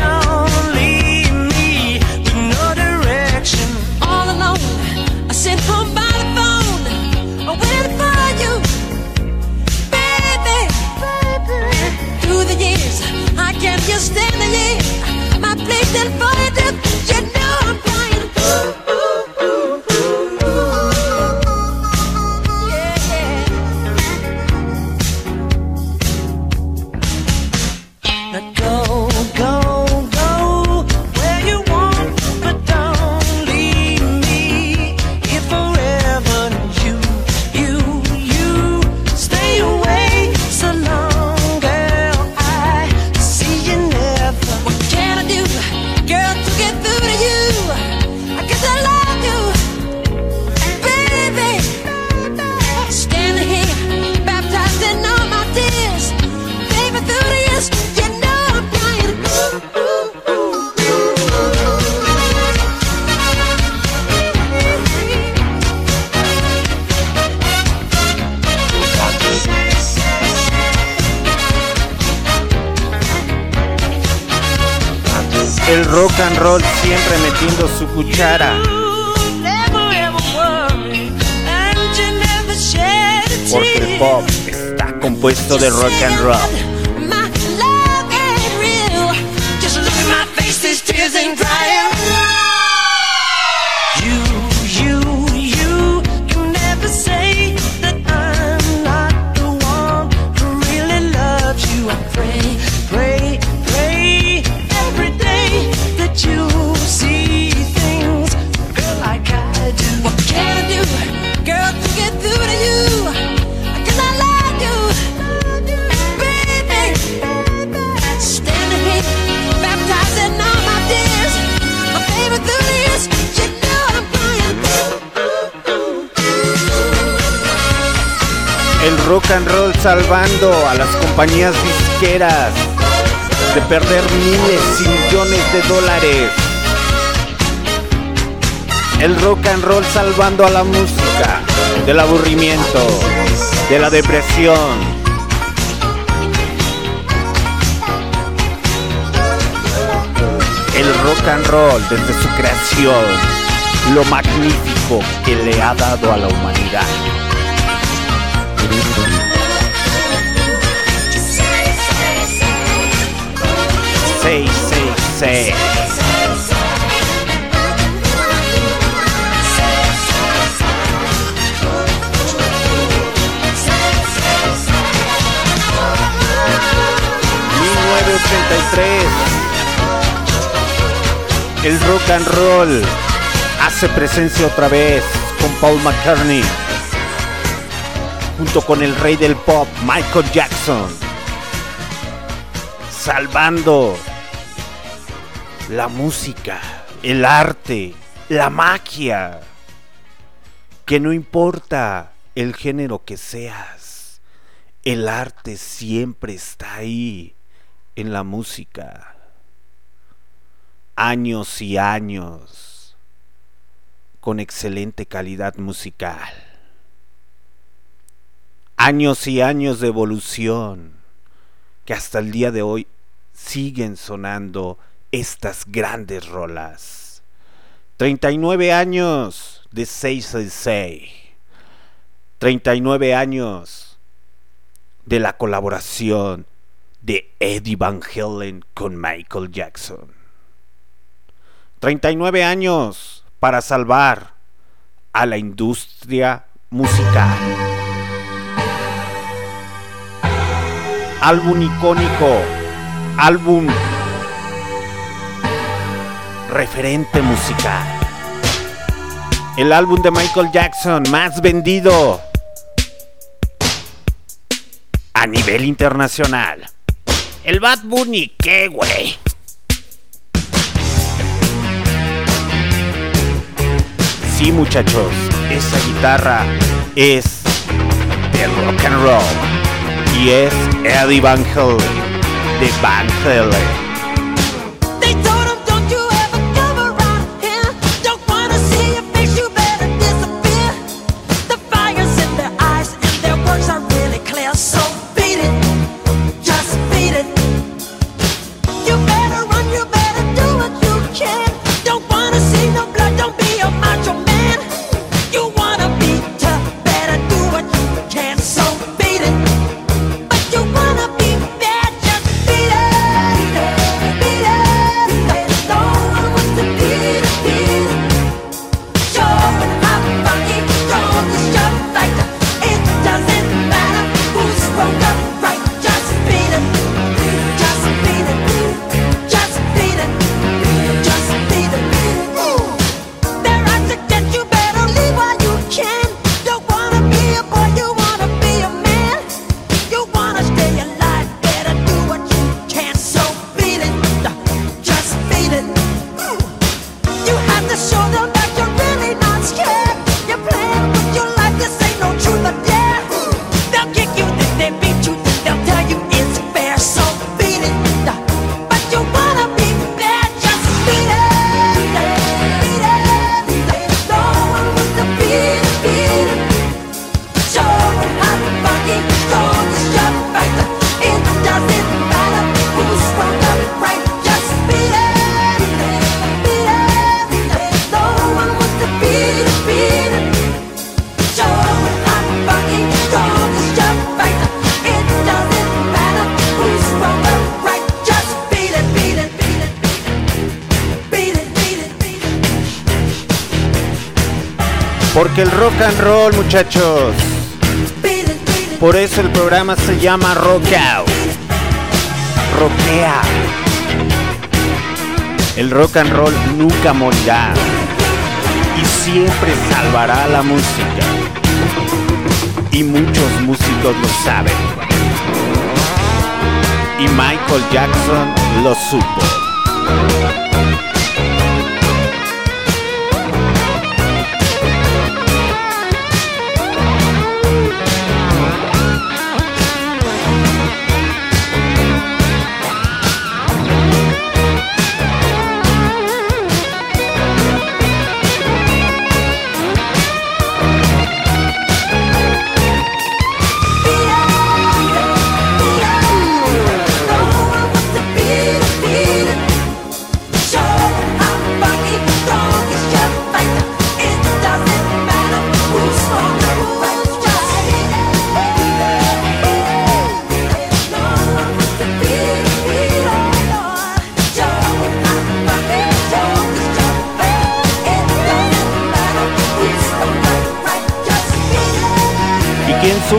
Rock and roll siempre metiendo su cuchara. Porque el pop está compuesto de rock and roll. Rock and roll salvando a las compañías disqueras de perder miles y millones de dólares. El rock and roll salvando a la música del aburrimiento, de la depresión. El rock and roll desde su creación, lo magnífico que le ha dado a la humanidad. Say. ...1983... El rock and roll hace presencia otra vez con Paul McCartney junto con el rey del pop Michael Jackson salvando la música, el arte, la magia. Que no importa el género que seas, el arte siempre está ahí en la música. Años y años con excelente calidad musical. Años y años de evolución que hasta el día de hoy siguen sonando estas grandes rolas. 39 años de 666. 39 años de la colaboración de Eddie Van Halen con Michael Jackson. 39 años para salvar a la industria musical. Álbum icónico, álbum referente musical. El álbum de Michael Jackson más vendido a nivel internacional. El Bad Bunny, ¿qué, güey? Sí, muchachos, esa guitarra es de rock and roll y es Eddie Van Halen de Van Halen. Muchachos. Por eso el programa se llama Rock Out. Rockea. El rock and roll nunca morirá. Y siempre salvará la música. Y muchos músicos lo saben. Y Michael Jackson lo supo.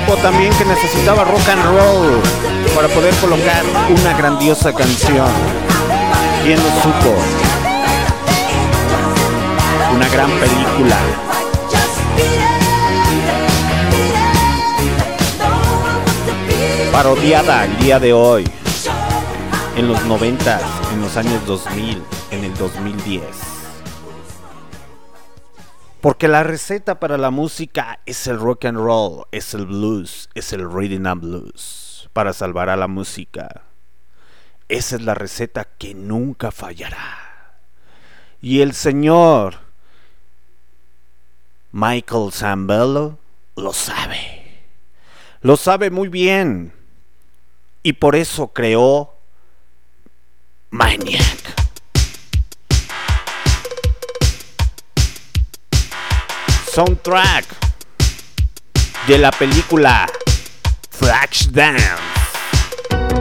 supo también que necesitaba rock and roll para poder colocar una grandiosa canción. ¿Quién lo supo? Una gran película. Parodiada el día de hoy. En los 90, en los años 2000, en el 2010. Porque la receta para la música es el rock and roll, es el blues, es el rhythm and blues. Para salvar a la música. Esa es la receta que nunca fallará. Y el señor Michael Zambello lo sabe. Lo sabe muy bien. Y por eso creó soundtrack de la película Flashdance,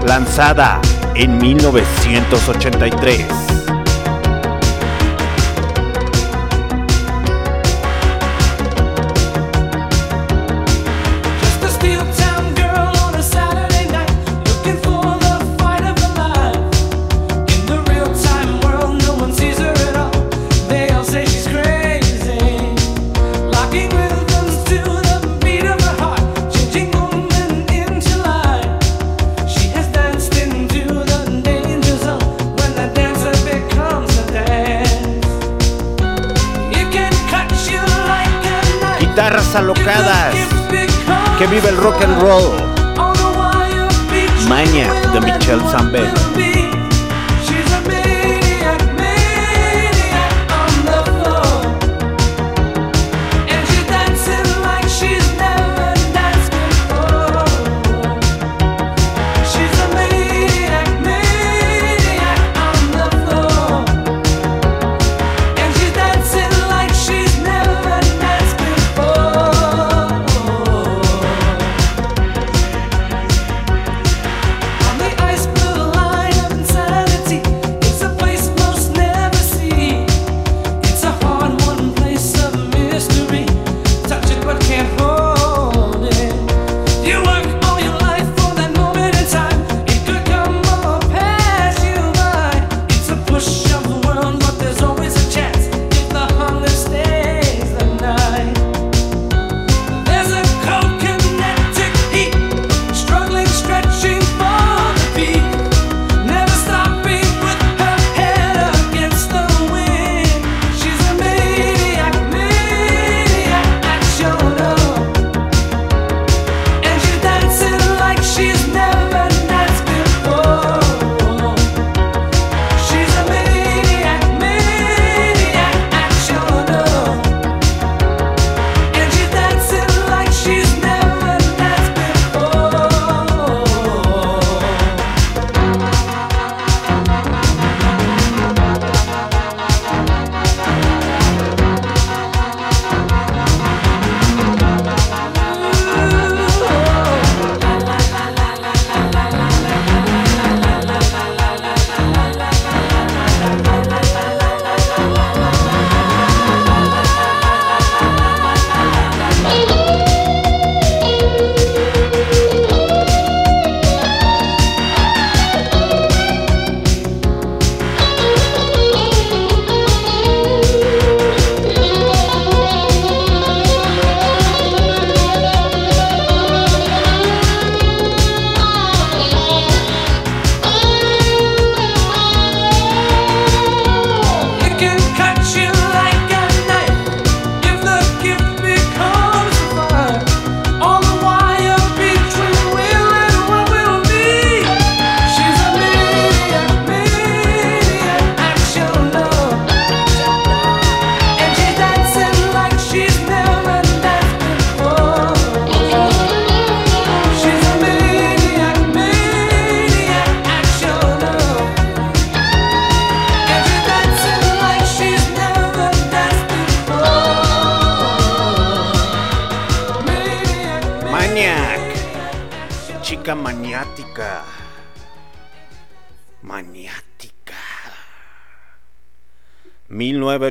lanzada en 1983. alocadas que vive el rock and roll. Maña de Michelle Zambello.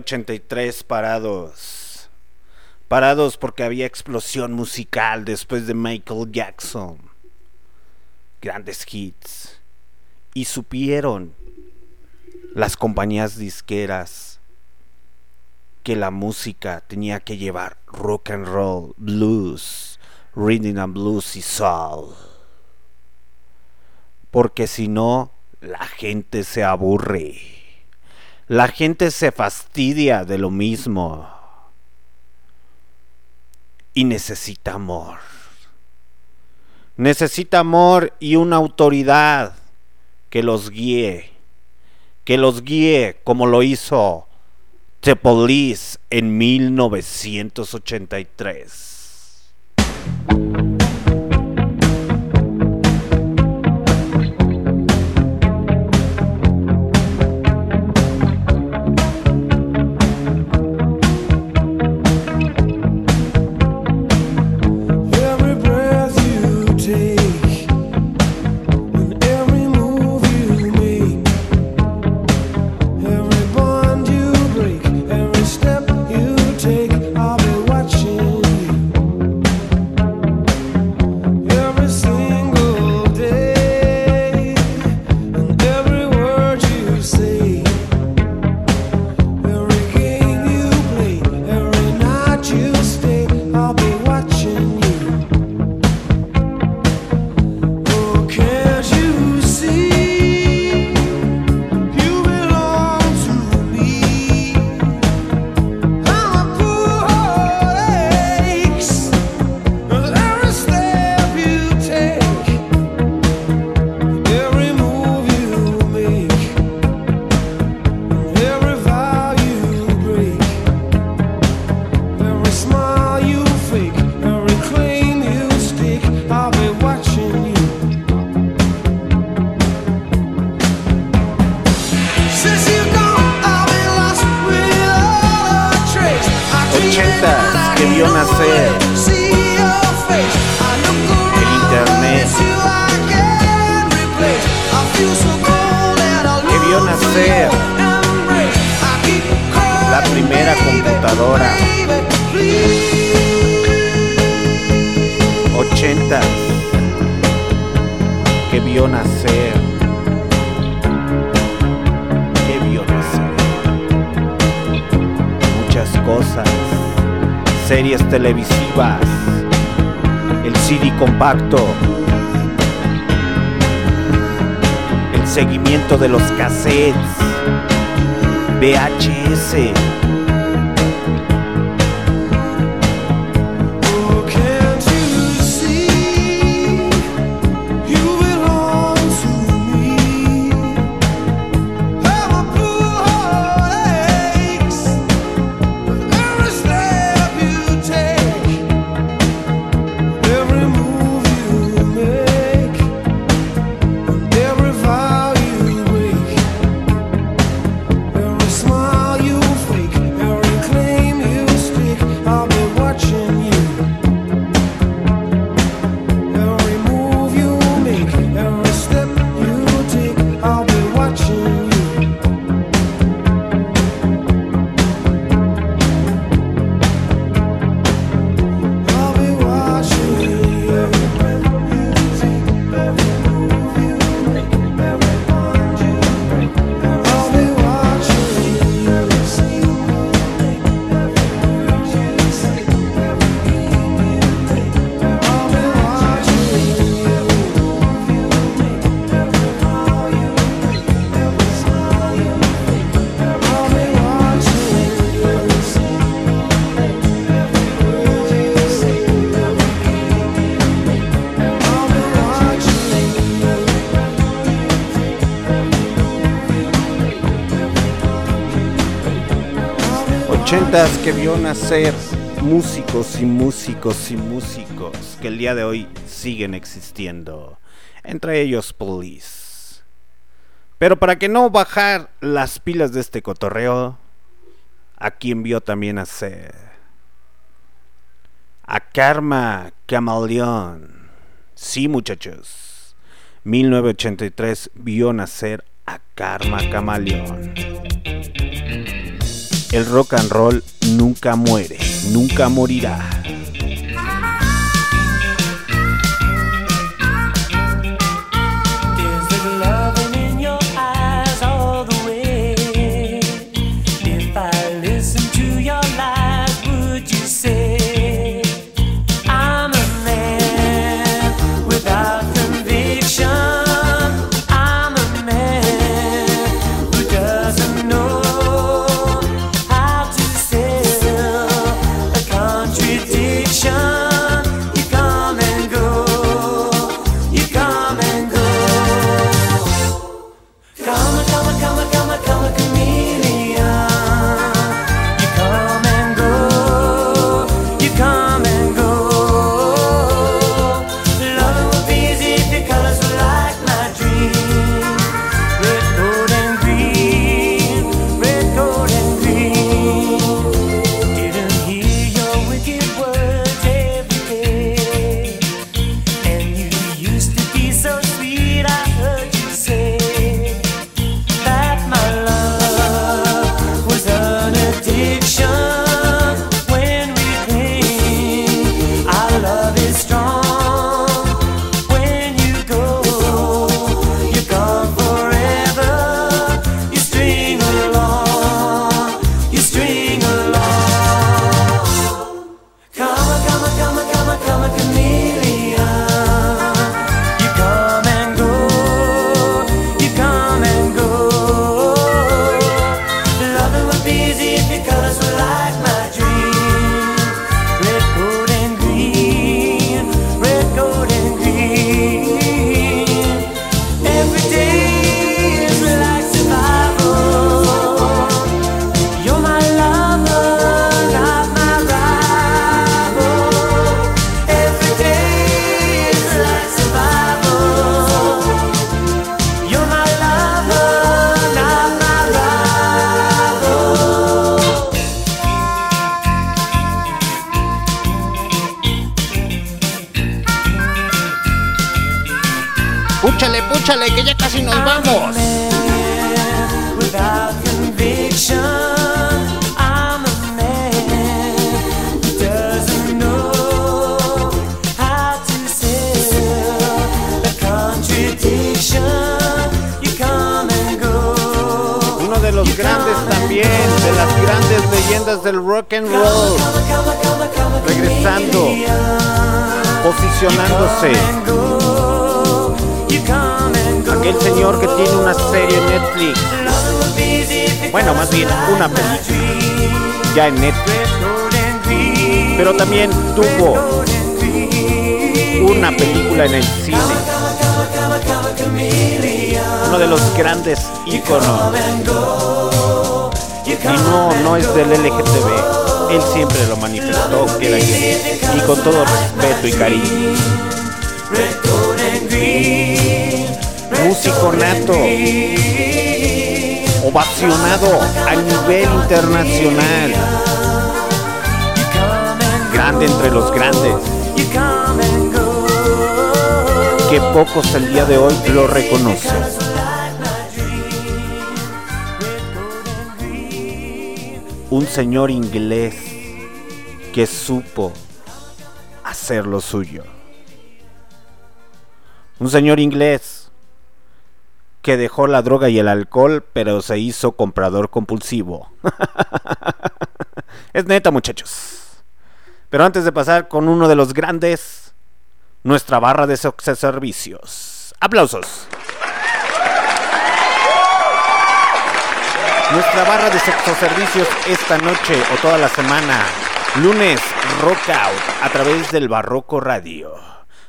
83 parados. Parados porque había explosión musical después de Michael Jackson. Grandes hits. Y supieron las compañías disqueras que la música tenía que llevar rock and roll, blues, rhythm and blues y soul. Porque si no, la gente se aburre. La gente se, fas de lo mismo y necesita amor. Necesita amor y una autoridad que los guíe, que los guíe como lo hizo The Police en 1983. que vio nacer músicos y músicos y músicos que el día de hoy siguen existiendo. Entre ellos Police. Pero para que no bajar las pilas de este cotorreo, a quien vio también nacer. A Karma Camaleón. Sí, muchachos. 1983 vio nacer a Karma Camaleón. El rock and roll nunca muere, nunca morirá. Leyendas del rock and roll. Regresando, posicionándose. Aquel señor que tiene una serie en Netflix. Bueno, más bien una película. Ya en Netflix. Pero también tuvo una película en el cine. Uno de los grandes íconos. Y no, no es del LGTB. Él siempre lo manifestó que era gay. Y con todo respeto y cariño. Músico nato. Ovacionado a nivel internacional. Grande entre los grandes. Que pocos el día de hoy lo reconocen. Un señor inglés que supo hacer lo suyo. Un señor inglés que dejó la droga y el alcohol, pero se hizo comprador compulsivo. [laughs] es neta, muchachos. Pero antes de pasar con uno de los grandes, nuestra barra de servicios. Aplausos. Nuestra barra de sexo servicios esta noche o toda la semana. Lunes, Rock Out a través del Barroco Radio.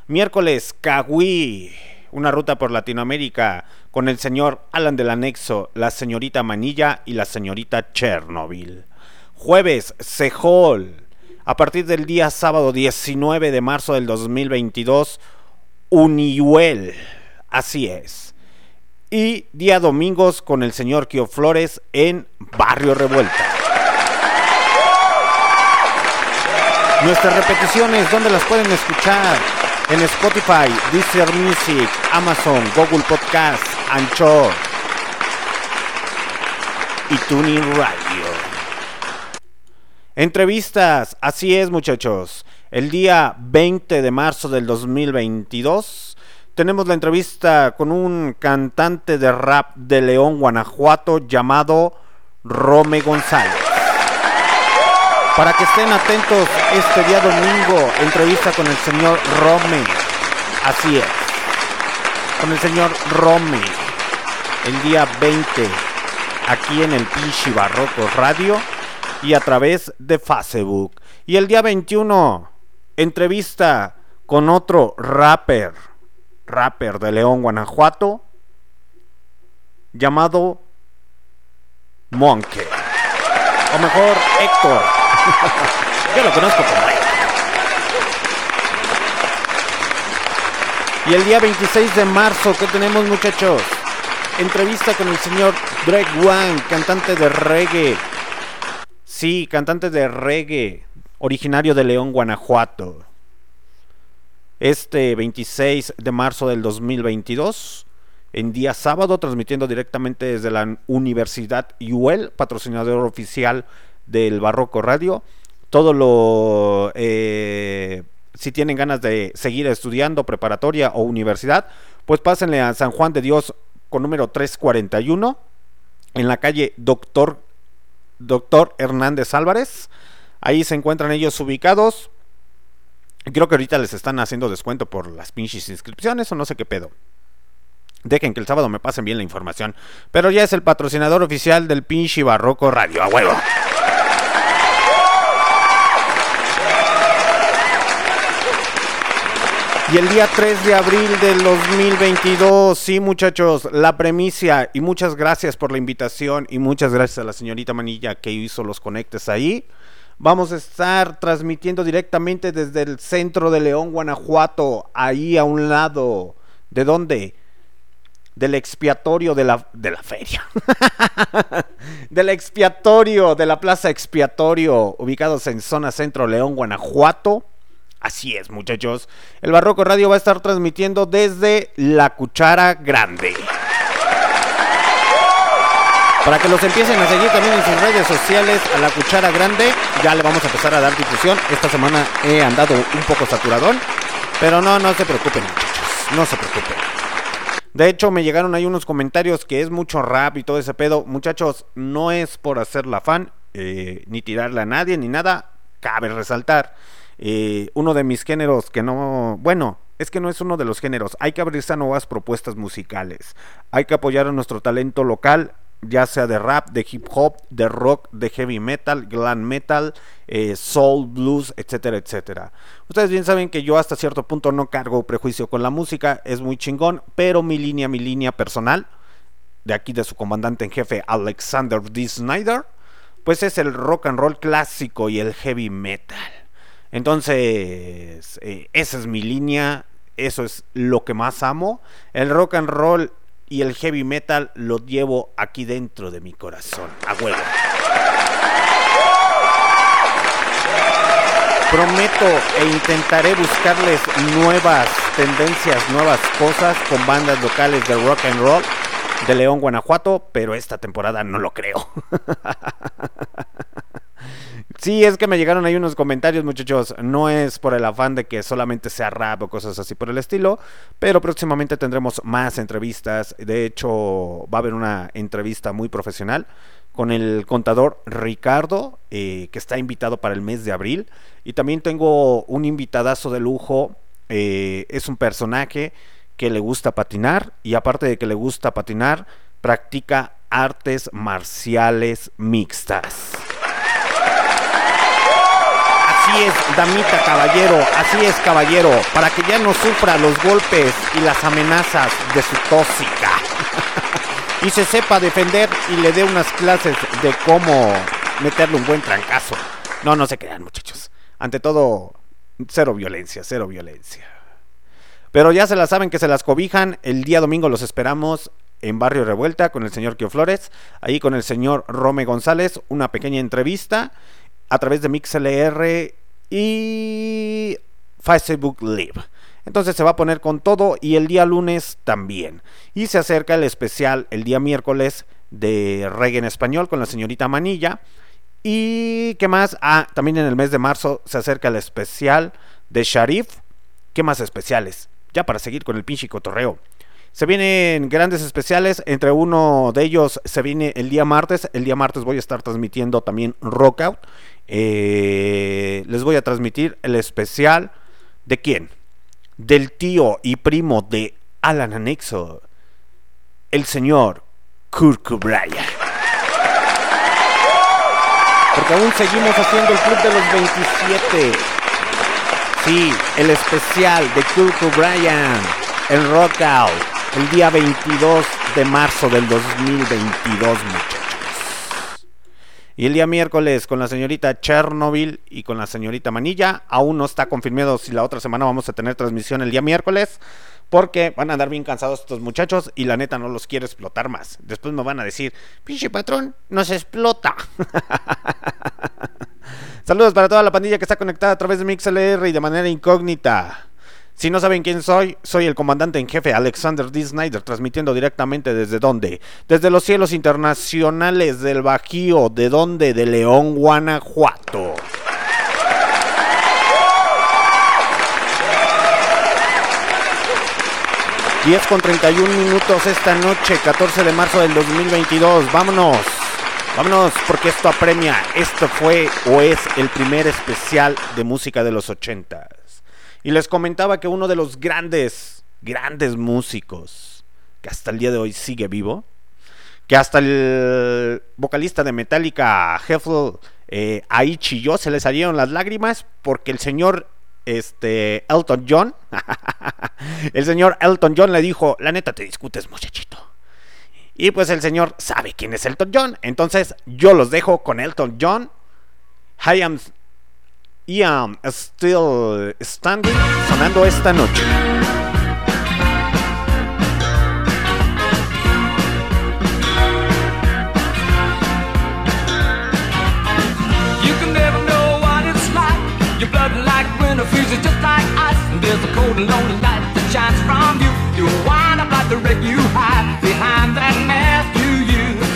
Miércoles, Kawi, una ruta por Latinoamérica con el señor Alan del Anexo, la señorita Manilla y la señorita Chernobyl. Jueves, Sejol. A partir del día sábado 19 de marzo del 2022, Unihuel. Así es. Y día domingos con el señor Kio Flores en Barrio Revuelta. Nuestras repeticiones, ¿dónde las pueden escuchar? En Spotify, Deezer Music, Amazon, Google Podcast, Anchor y Tuning Radio. Entrevistas, así es muchachos. El día 20 de marzo del 2022 tenemos la entrevista con un cantante de rap de León, Guanajuato llamado Rome González. Para que estén atentos este día domingo, entrevista con el señor Rome. Así es. Con el señor Rome. El día 20 aquí en el Pichi Barroco Radio y a través de Facebook. Y el día 21, entrevista con otro rapper, rapper de León, Guanajuato, llamado Monkey. O mejor, Héctor. [laughs] Yo lo conozco como Héctor. Y el día 26 de marzo, ¿qué tenemos muchachos? Entrevista con el señor Drake Wang, cantante de reggae. Sí, cantante de reggae, originario de León, Guanajuato. Este 26 de marzo del 2022, en día sábado, transmitiendo directamente desde la Universidad UL, patrocinador oficial del Barroco Radio. Todo lo... eh, si tienen ganas de seguir estudiando preparatoria o universidad, pues pásenle a San Juan de Dios con número 341 en la calle Doctor Doctor Hernández Álvarez. Ahí se encuentran ellos ubicados. Creo que ahorita les están haciendo descuento por las pinches inscripciones o no sé qué pedo. Dejen que el sábado me pasen bien la información. Pero ya es el patrocinador oficial del pinche Barroco Radio. A huevo. Y el día 3 de abril del 2022, sí muchachos, la premicia y muchas gracias por la invitación y muchas gracias a la señorita Manilla que hizo los conectes ahí. Vamos a estar transmitiendo directamente desde el centro de León, Guanajuato, ahí a un lado. ¿De dónde? Del expiatorio de la, de la feria. [laughs] del expiatorio, de la plaza expiatorio, ubicados en zona centro León, Guanajuato. Así es, muchachos. El Barroco Radio va a estar transmitiendo desde la Cuchara Grande. Para que los empiecen a seguir también en sus redes sociales a la Cuchara Grande, ya le vamos a empezar a dar difusión. Esta semana he andado un poco saturadón, pero no, no se preocupen, muchachos. No se preocupen. De hecho, me llegaron ahí unos comentarios que es mucho rap y todo ese pedo. Muchachos, no es por hacerla fan, eh, ni tirarle a nadie, ni nada. Cabe resaltar eh, uno de mis géneros que no, bueno, es que no es uno de los géneros, hay que abrirse a nuevas propuestas musicales, hay que apoyar a nuestro talento local, ya sea de rap, de hip hop, de rock, de heavy metal, glam metal, eh, soul, blues, etcétera, etcétera. Ustedes bien saben que yo hasta cierto punto no cargo prejuicio con la música, es muy chingón, pero mi línea, mi línea personal, de aquí de su comandante en jefe Alexander D. Snyder, pues es el rock and roll clásico y el heavy metal. Entonces, eh, esa es mi línea, eso es lo que más amo. El rock and roll y el heavy metal lo llevo aquí dentro de mi corazón, a huevo. Prometo e intentaré buscarles nuevas tendencias, nuevas cosas con bandas locales de rock and roll de León, Guanajuato, pero esta temporada no lo creo. [laughs] Sí, es que me llegaron ahí unos comentarios, muchachos. No es por el afán de que solamente sea rap o cosas así por el estilo, pero próximamente tendremos más entrevistas. De hecho, va a haber una entrevista muy profesional con el contador Ricardo, eh, que está invitado para el mes de abril. Y también tengo un invitadazo de lujo. eh, es un personaje que le gusta patinar y aparte de que le gusta patinar, practica artes marciales mixtas. Es, damita, caballero, así es, caballero, para que ya no sufra los golpes y las amenazas de su tóxica. [laughs] y se sepa defender y le dé unas clases de cómo meterle un buen trancazo. No, no se crean, muchachos. Ante todo, cero violencia, cero violencia. Pero ya se la saben que se las cobijan. El día domingo los esperamos en Barrio Revuelta con el señor Kio Flores. Ahí con el señor Rome González. Una pequeña entrevista a través de MixLR y Facebook Live. Entonces se va a poner con todo y el día lunes también. Y se acerca el especial el día miércoles de reggae en español con la señorita Manilla. ¿Y qué más? Ah, también en el mes de marzo se acerca el especial de Sharif. ¿Qué más especiales? Ya para seguir con el pinche cotorreo. Se vienen grandes especiales, entre uno de ellos se viene el día martes. El día martes voy a estar transmitiendo también Rockout. Eh, les voy a transmitir el especial de quién? Del tío y primo de Alan Anexo, el señor Kurt Cobain. Porque aún seguimos haciendo el club de los 27. Sí, el especial de Kurt Cobain en Rockout el día 22 de marzo del 2022, muchachos. Y el día miércoles con la señorita Chernobyl y con la señorita Manilla. Aún no está confirmado si la otra semana vamos a tener transmisión el día miércoles. Porque van a andar bien cansados estos muchachos y la neta no los quiero explotar más. Después me van a decir, pinche patrón, nos explota. [laughs] Saludos para toda la pandilla que está conectada a través de MixLR y de manera incógnita. Si no saben quién soy, soy el comandante en jefe Alexander D. Snyder, transmitiendo directamente desde dónde? Desde los cielos internacionales del Bajío, ¿de dónde? De León, Guanajuato. ...10 con 31 minutos esta noche, 14 de marzo del 2022. Vámonos, vámonos, porque esto apremia. Esto fue o es el primer especial de música de los 80 y les comentaba que uno de los grandes, grandes músicos que hasta el día de hoy sigue vivo, que hasta el vocalista de Metallica, Heffel, eh, ahí chilló, se le salieron las lágrimas porque el señor este, Elton John, [laughs] el señor Elton John le dijo, la neta te discutes muchachito. Y pues el señor sabe quién es Elton John, entonces yo los dejo con Elton John. I am I am still standing sonando esta noche. You can never know what it's like. Your blood like winter freezes just like ice. And there's a cold and lonely light that shines from you. You wind up like the wreck you hide behind that mask you use.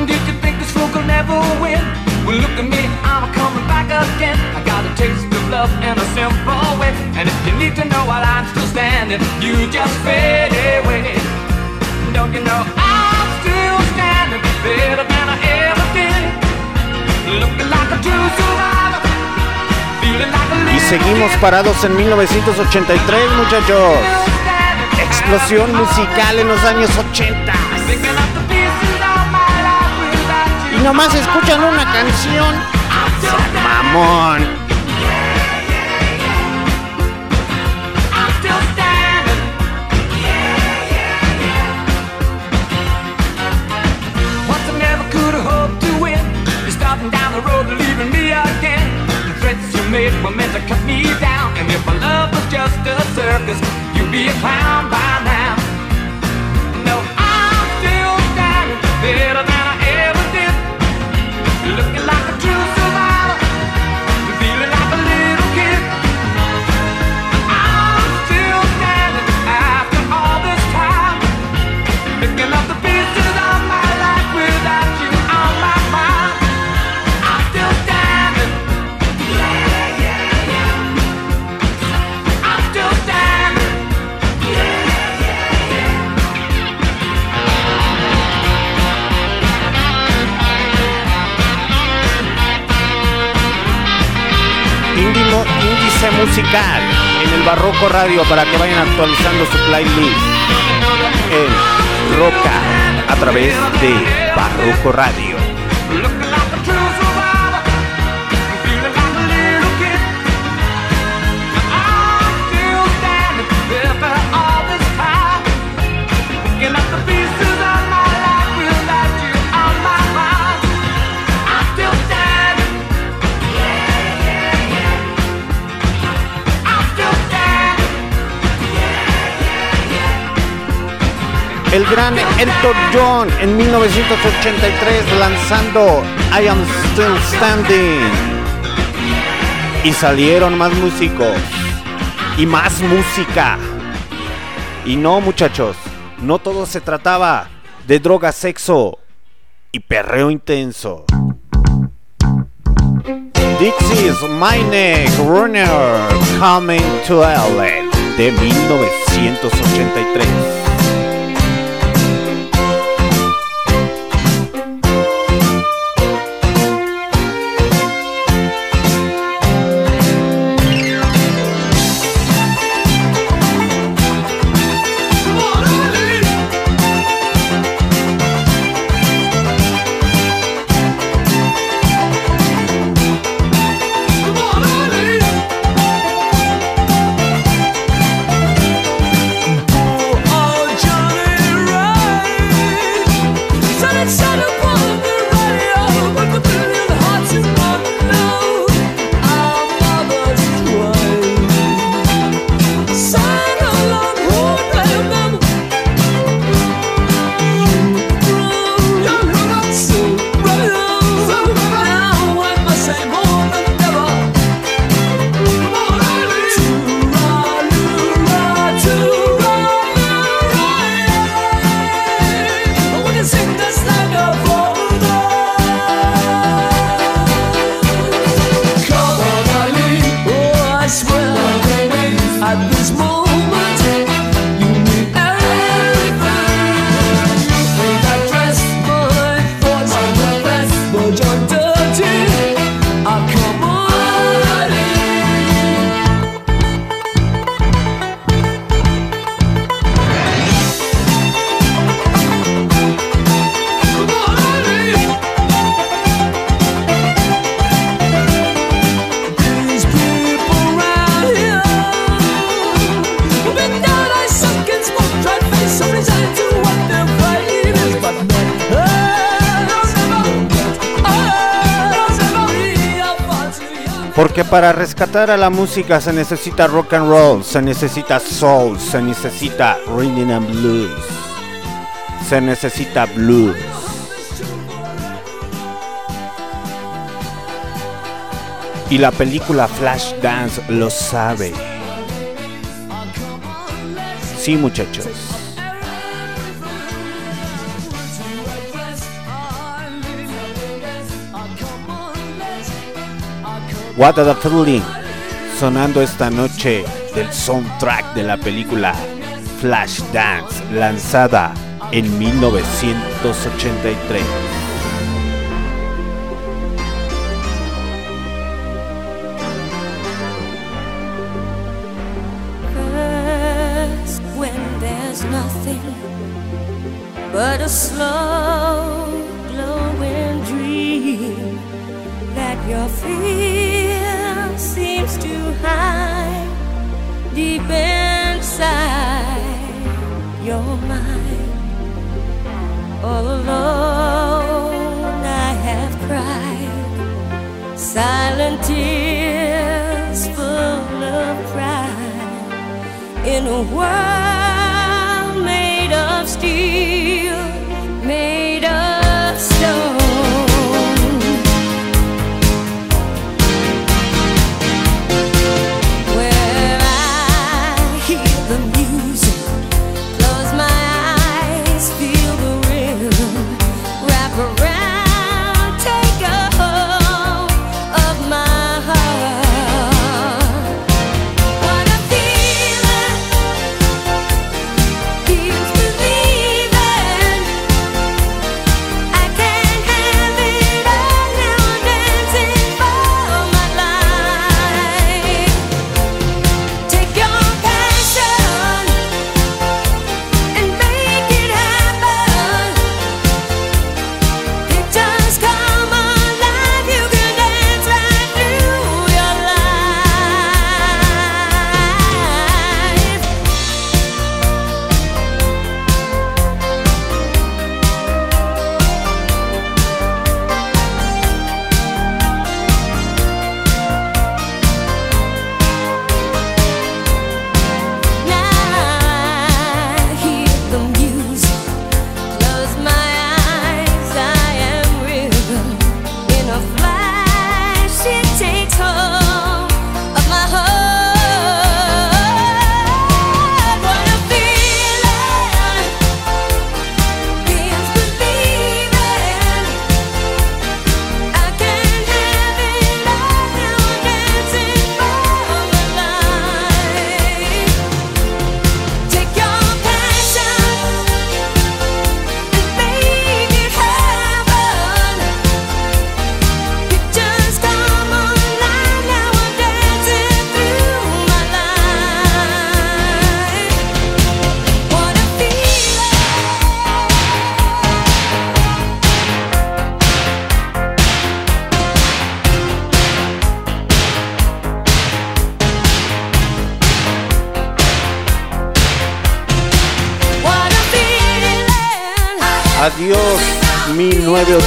And did you think this fool could never win? Well, look at me, I'm coming back again. I got a taste of love in a simple way. And if you need to know while I'm still standing, you just fade away. Don't you know I'm still standing better than I ever did? Looking like a true survivor. Feeling like a Y seguimos parados en 1983, muchachos. Explosión musical en los años 80. Y nomás escuchan una canción. Mamón. Once I never could have hoped to win. You're starting down the road leaving me again. The threats you made were meant to cut me down. And if my love was just a circus, you'd be a clown by now. No, I'm still standing better than musical en el Barroco Radio para que vayan actualizando su playlist en Roca a través de Barroco Radio. el gran Elton John en 1983 lanzando I Am Still Standing. Y salieron más músicos y más música. Y no muchachos, no todo se trataba de droga, sexo y perreo intenso. Dixie's My Neck Runner Coming to LA de 1983. rescatar a la música se necesita rock and roll, se necesita soul, se necesita rhythm and blues, se necesita blues. Y la película Flashdance lo sabe. Sí, muchachos. What a Feeling, sonando esta noche del soundtrack de la película Flashdance, lanzada en 1983.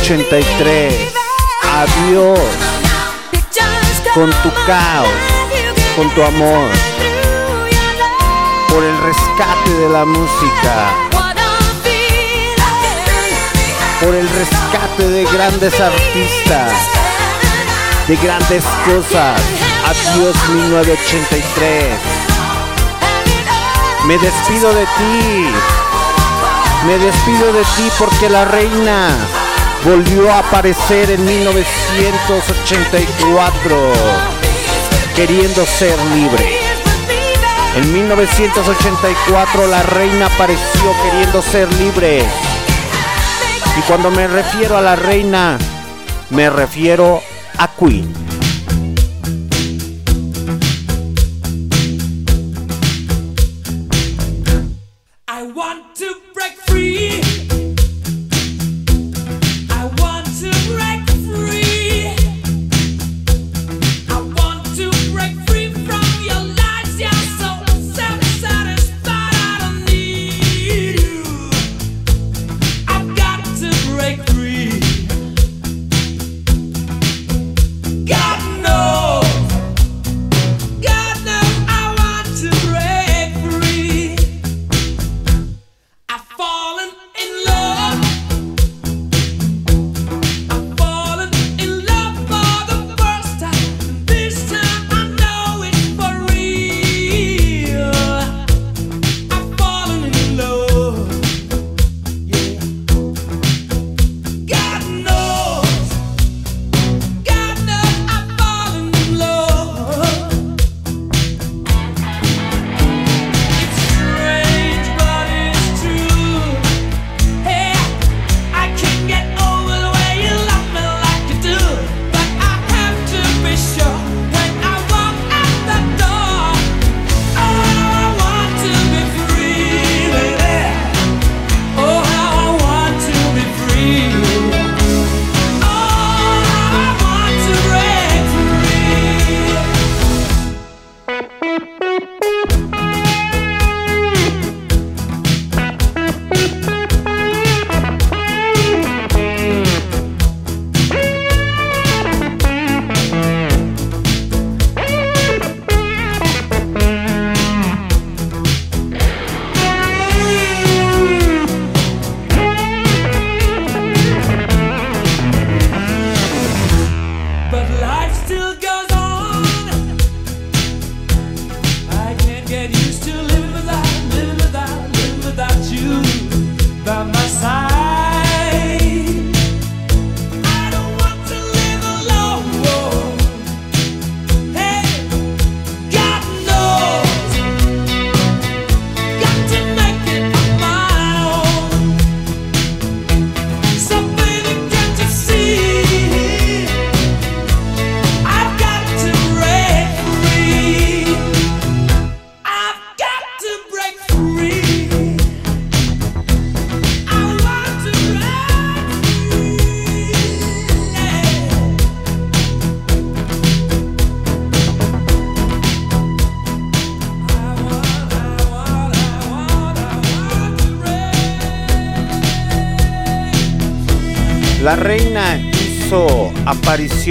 83. Adiós. Con tu caos, con tu amor, por el rescate de la música, por el rescate de grandes artistas, de grandes cosas. Adiós 1983. Me despido de ti. Me despido de ti porque la reina volvió a aparecer en 1984 queriendo ser libre. En 1984 la reina apareció queriendo ser libre. Y cuando me refiero a la reina, me refiero a Queen.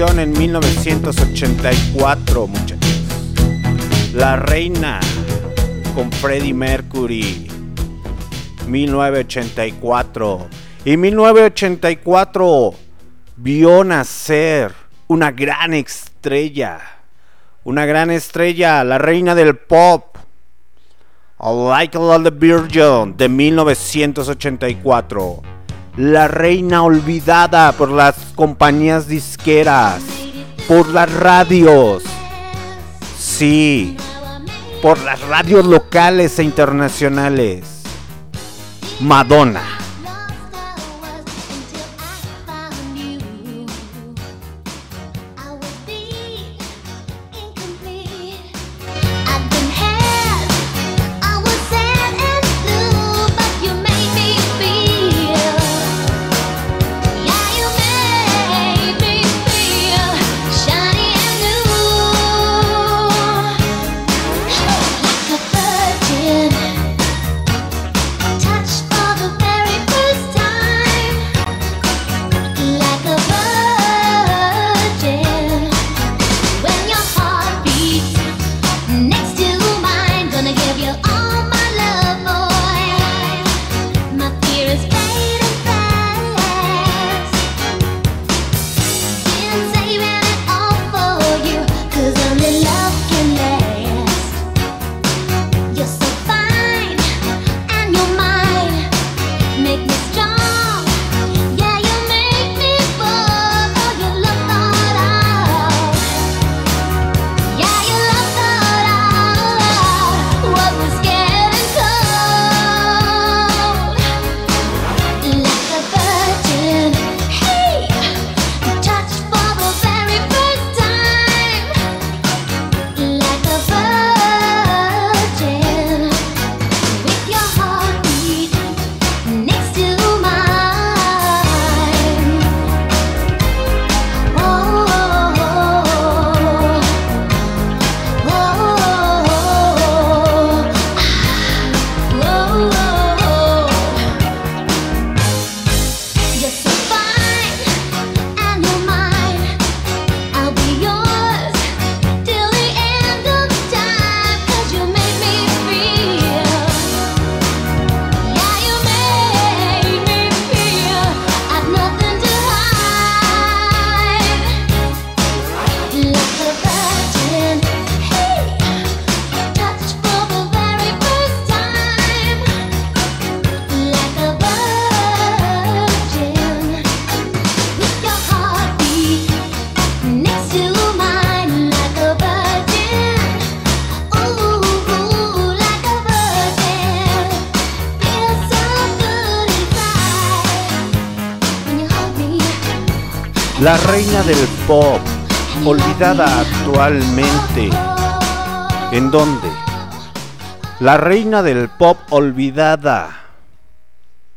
En 1984, muchachos. La reina con Freddie Mercury. 1984. Y 1984 vio nacer una gran estrella. Una gran estrella, la reina del pop. Like a the Virgin de 1984. La reina olvidada por las compañías disqueras, por las radios. Sí, por las radios locales e internacionales. Madonna. Actualmente. ¿En dónde? La reina del pop olvidada.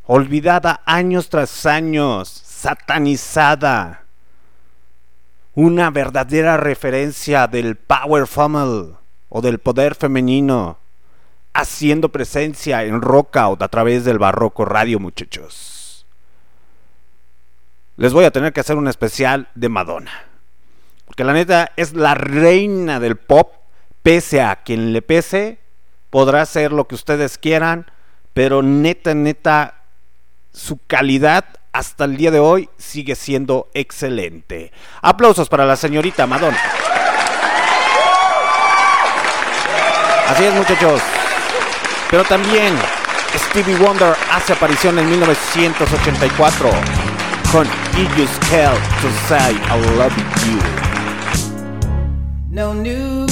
Olvidada años tras años, satanizada. Una verdadera referencia del power female o del poder femenino, haciendo presencia en Rockout a través del Barroco Radio, muchachos. Les voy a tener que hacer un especial de Madonna. Porque la neta es la reina del pop, pese a quien le pese, podrá hacer lo que ustedes quieran, pero neta, neta, su calidad hasta el día de hoy sigue siendo excelente. Aplausos para la señorita Madonna. Así es, muchachos. Pero también Stevie Wonder hace aparición en 1984 con You Just Care to Say I Love You. No New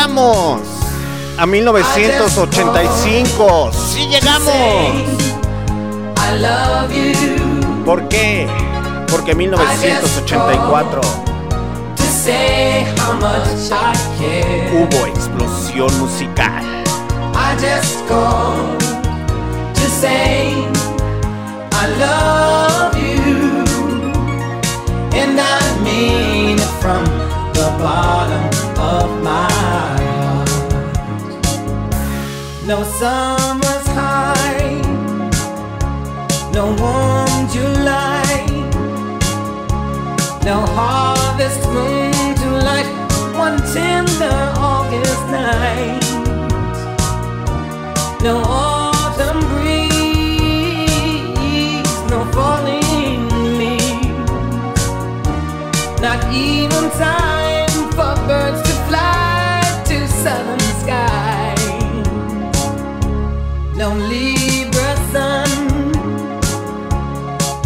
llegamos a 1985. Sí llegamos. ¿Por qué? Porque 1984 To say how much I care. hubo explosión musical. I just called to say I love you. And I mean it from the bottom of my No summer's high, no warm July, no harvest moon to light. One tender August night. No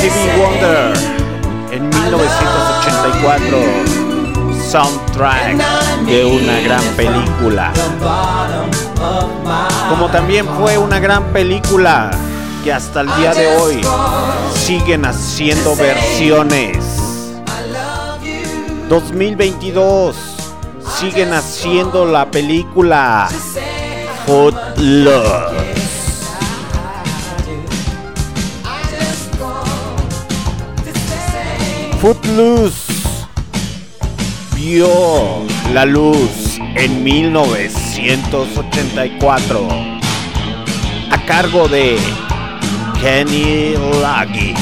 Stevie Wonder en 1984, soundtrack de una gran película. Como también fue una gran película que hasta el día de hoy siguen haciendo versiones. 2022 siguen haciendo la película Footloose. Footloose vio la luz en 1984 a cargo de Kenny Loggins.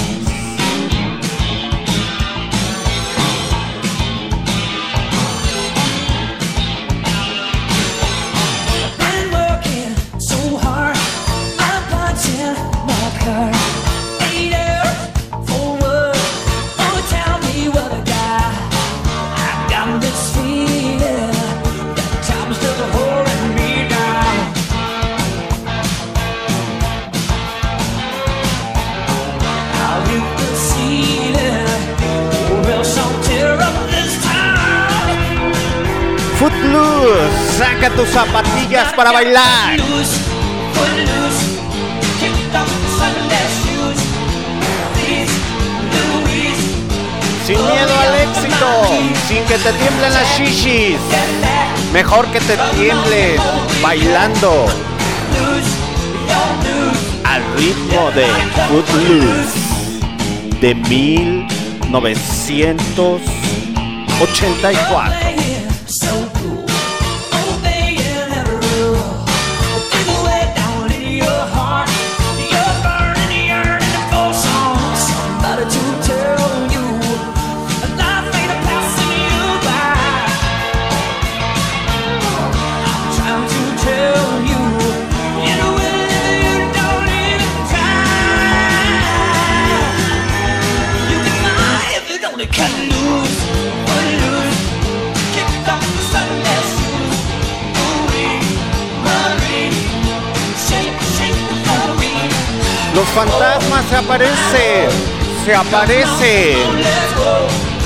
Saca tus zapatillas para bailar. Sin miedo al éxito, sin que te tiemblen las shishis. Mejor que te tiemblen bailando al ritmo de Footloose de 1984. Fantasmas se aparecen, se aparecen,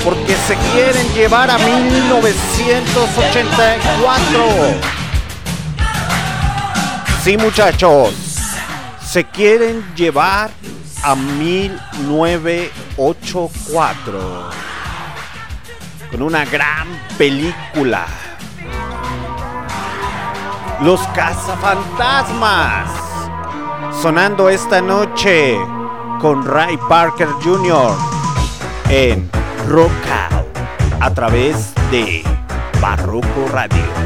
porque se quieren llevar a 1984. Sí, muchachos, se quieren llevar a 1984 con una gran película. Los cazafantasmas sonando esta noche con Ray Parker Jr. en Rockout a través de Barroco Radio.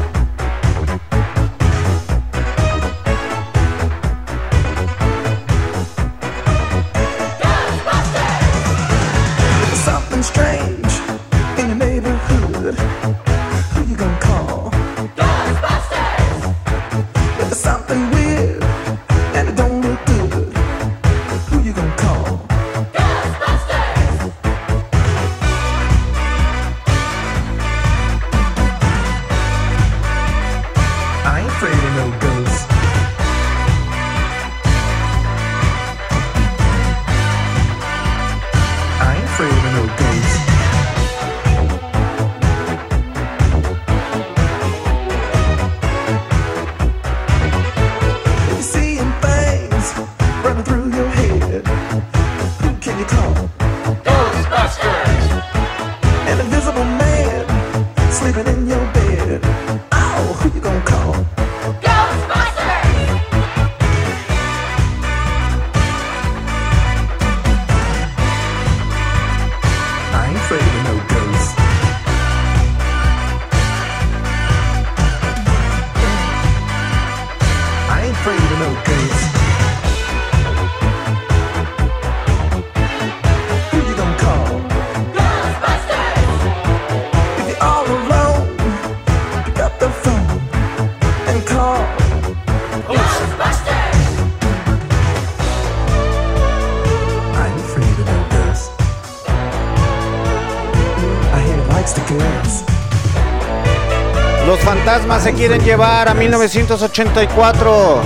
Fantasmas se quieren llevar a 1984.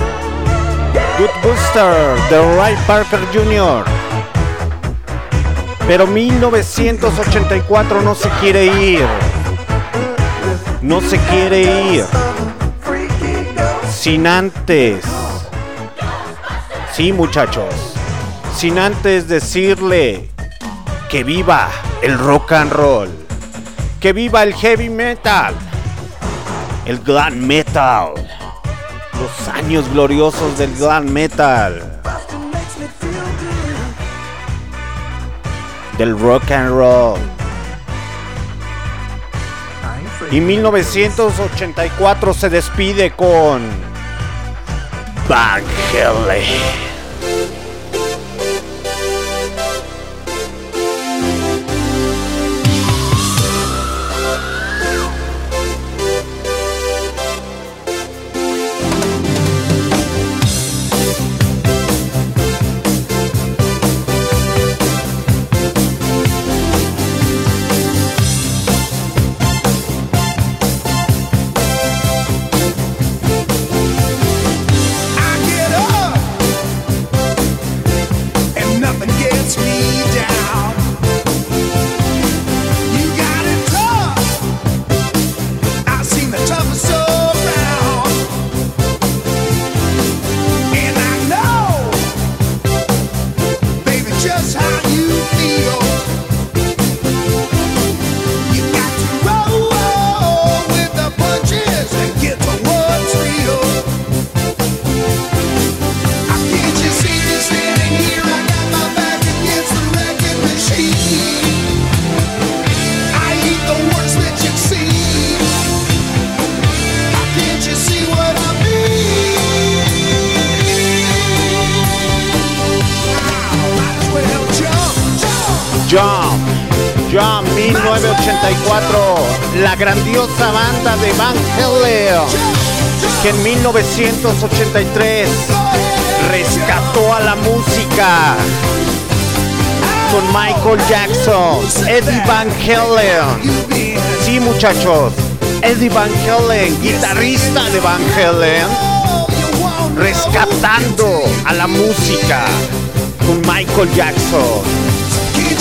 Good Booster de Ray Parker Jr. Pero 1984 no se quiere ir. No se quiere ir. Sin antes. Sí, muchachos. Sin antes decirle que viva el rock and roll. Que viva el heavy metal el glam metal. Los años gloriosos del glam metal. Del rock and roll. Y 1984 se despide con Van Halen. 1983 rescató a la música con Michael Jackson, Eddie Van Halen. Sí, muchachos, Eddie Van Halen, guitarrista de Van Halen, rescatando a la música con Michael Jackson.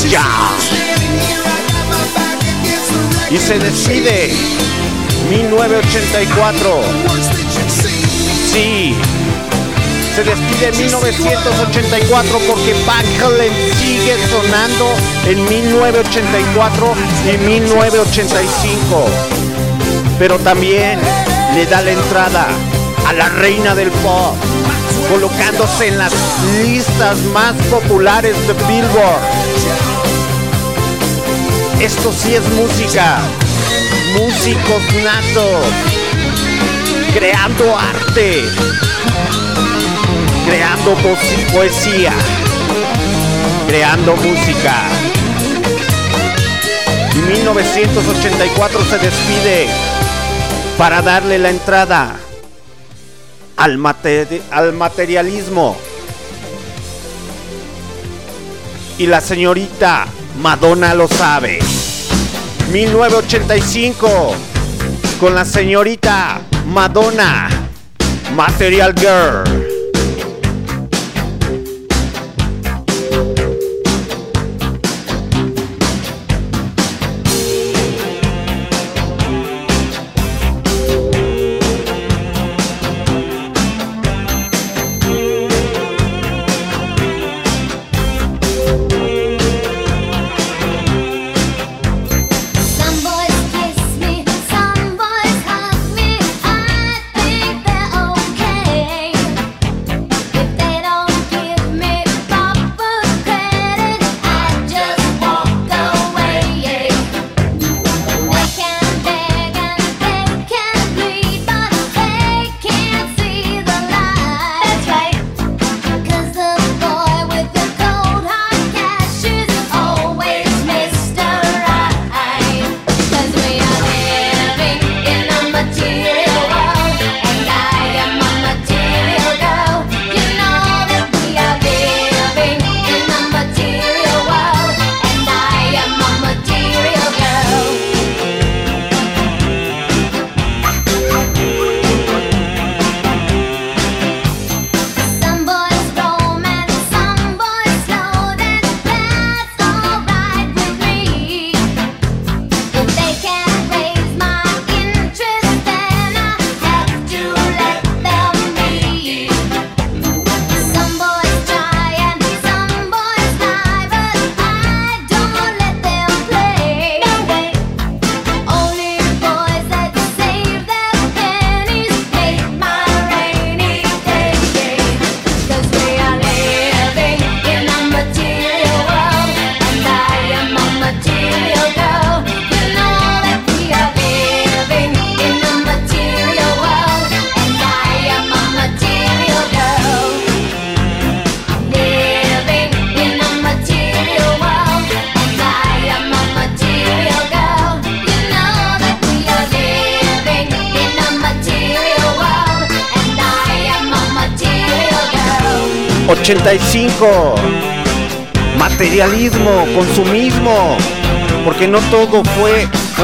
Ya. Y se despide 1984. Sí. Se despide 1984 porque Van sigue sonando en 1984 y 1985. Pero también le da la entrada a la reina del pop, colocándose en las listas más populares de Billboard. Esto sí es música, músicos natos, creando arte, creando poesía, creando música. Y 1984 se despide para darle la entrada al, al materialismo. Y la señorita Madonna lo sabe. 1985 con la señorita Madonna, Material Girl.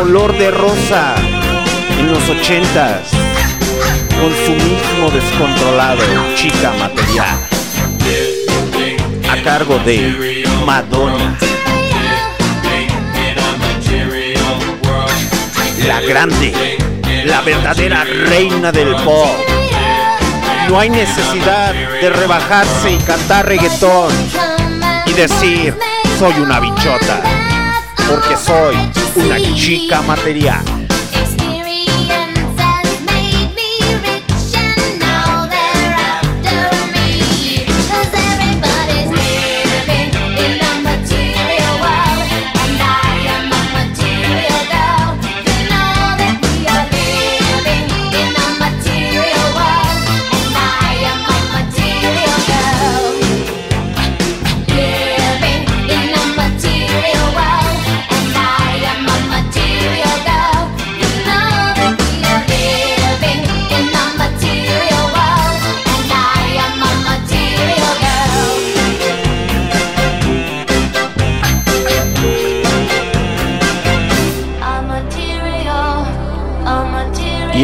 Color de rosa en los 80s. Consumismo descontrolado, chica material. A cargo de Madonna. La grande, la verdadera reina del pop. No hay necesidad de rebajarse y cantar reggaetón y decir, soy una bichota, porque soy una chica material.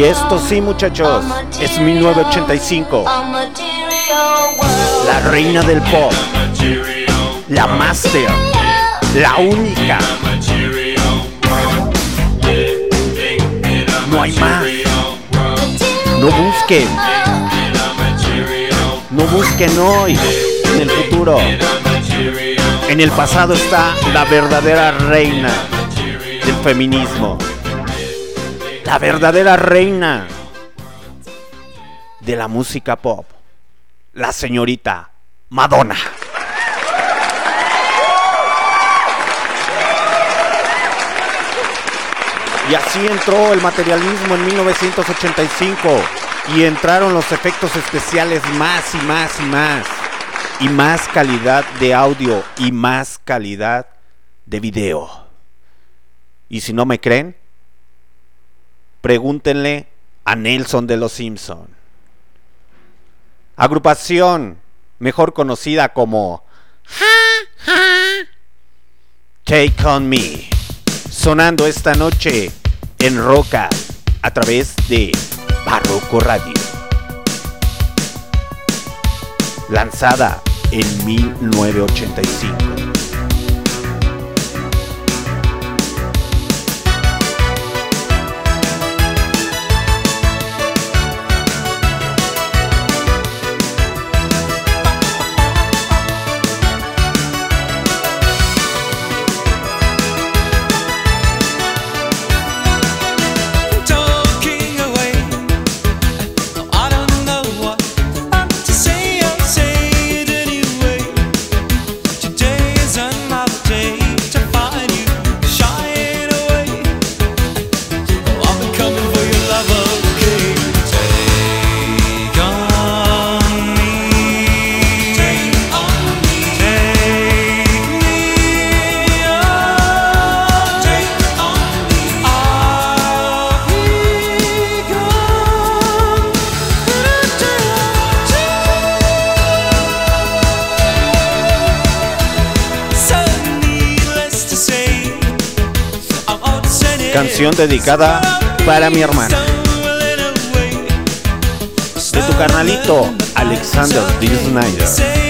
Esto sí, muchachos, es 1985. La reina del pop. La master. La única. No hay más. No busquen. No busquen hoy. En el futuro. En el pasado está la verdadera reina del feminismo. La verdadera reina de la música pop. La señorita Madonna. Y así entró el materialismo en 1985 y entraron los efectos especiales más y más y más. Y más calidad de audio y más calidad de video. Y si no me creen, pregúntenle a Nelson de los Simpson. Agrupación mejor conocida como Take On Me, sonando esta noche en Roca a través de Barroco Radio. Lanzada en 1985. Dedicada para mi hermana. De tu carnalito Alexander D. Snyder.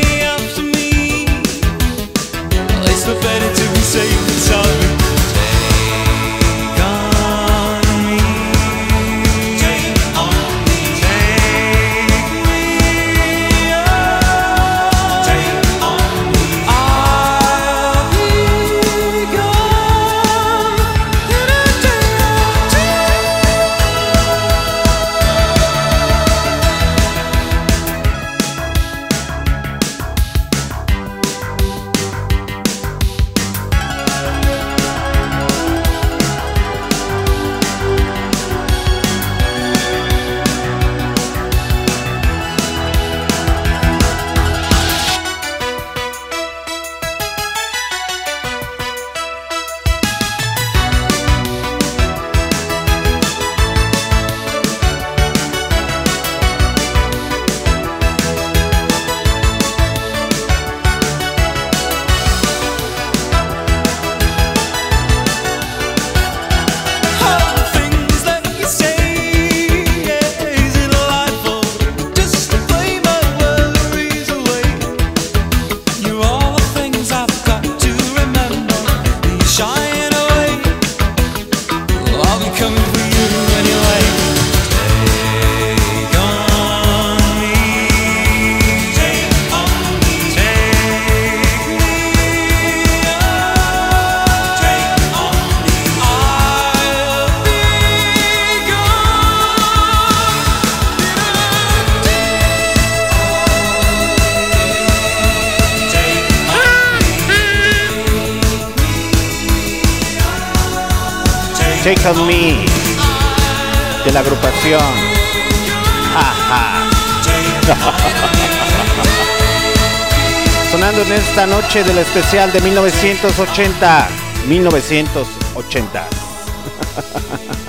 Del especial de 1980. 1980. [laughs]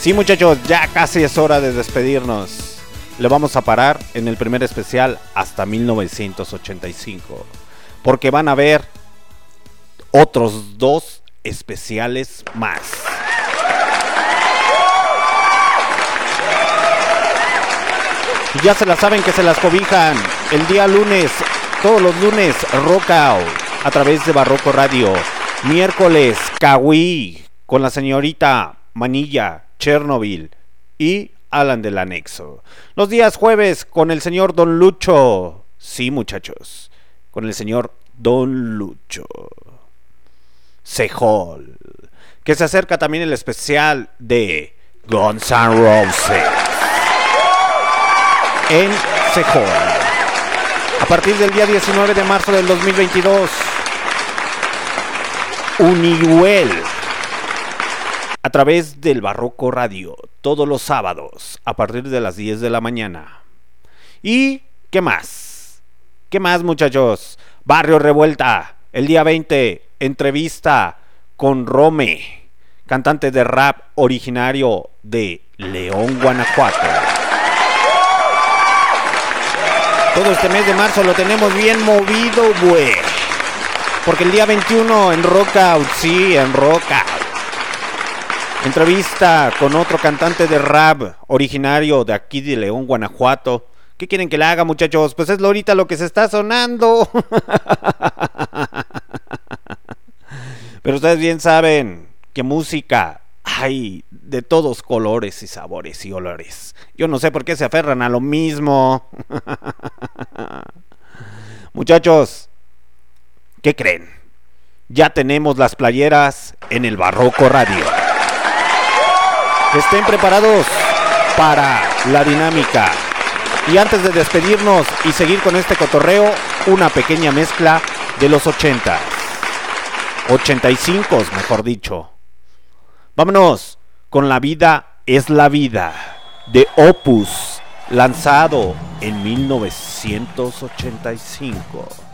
Sí, muchachos, ya casi es hora de despedirnos. Le vamos a parar en el primer especial hasta 1985. Porque van a haber otros dos especiales más. Ya se las saben que se las cobijan. El día lunes, todos los lunes, Rock Out a través de Barroco Radio. Miércoles, Kawi con la señorita Manilla, Chernobyl y Alan del Anexo. Los días jueves con el señor Don Lucho. Sí, muchachos, con el señor Don Lucho. Sejol. Que se acerca también el especial de Guns N' Roses en Sejol. A partir del día 19 de marzo del 2022, Unihuel, a través del Barroco Radio, todos los sábados, a partir de las 10 de la mañana. ¿Y qué más? ¿Qué más, muchachos? Barrio Revuelta, el día 20, entrevista con Rome, cantante de rap originario de León, Guanajuato. Todo este mes de marzo lo tenemos bien movido, güey. Porque el día 21 en Rockout, sí, en Rockout. Entrevista con otro cantante de rap originario de aquí de León, Guanajuato. ¿Qué quieren que le haga, muchachos? Pues es ahorita lo que se está sonando. [laughs] Pero ustedes bien saben que música hay de todos colores y sabores y olores. Yo no sé por qué se aferran a lo mismo. [laughs] Muchachos, ¿qué creen? Ya tenemos las playeras en el Barroco Radio. Estén preparados para la dinámica. Y antes de despedirnos y seguir con este cotorreo, una pequeña mezcla de los 80. 85, mejor dicho. Vámonos con La vida es la vida de Opus, lanzado en 1985.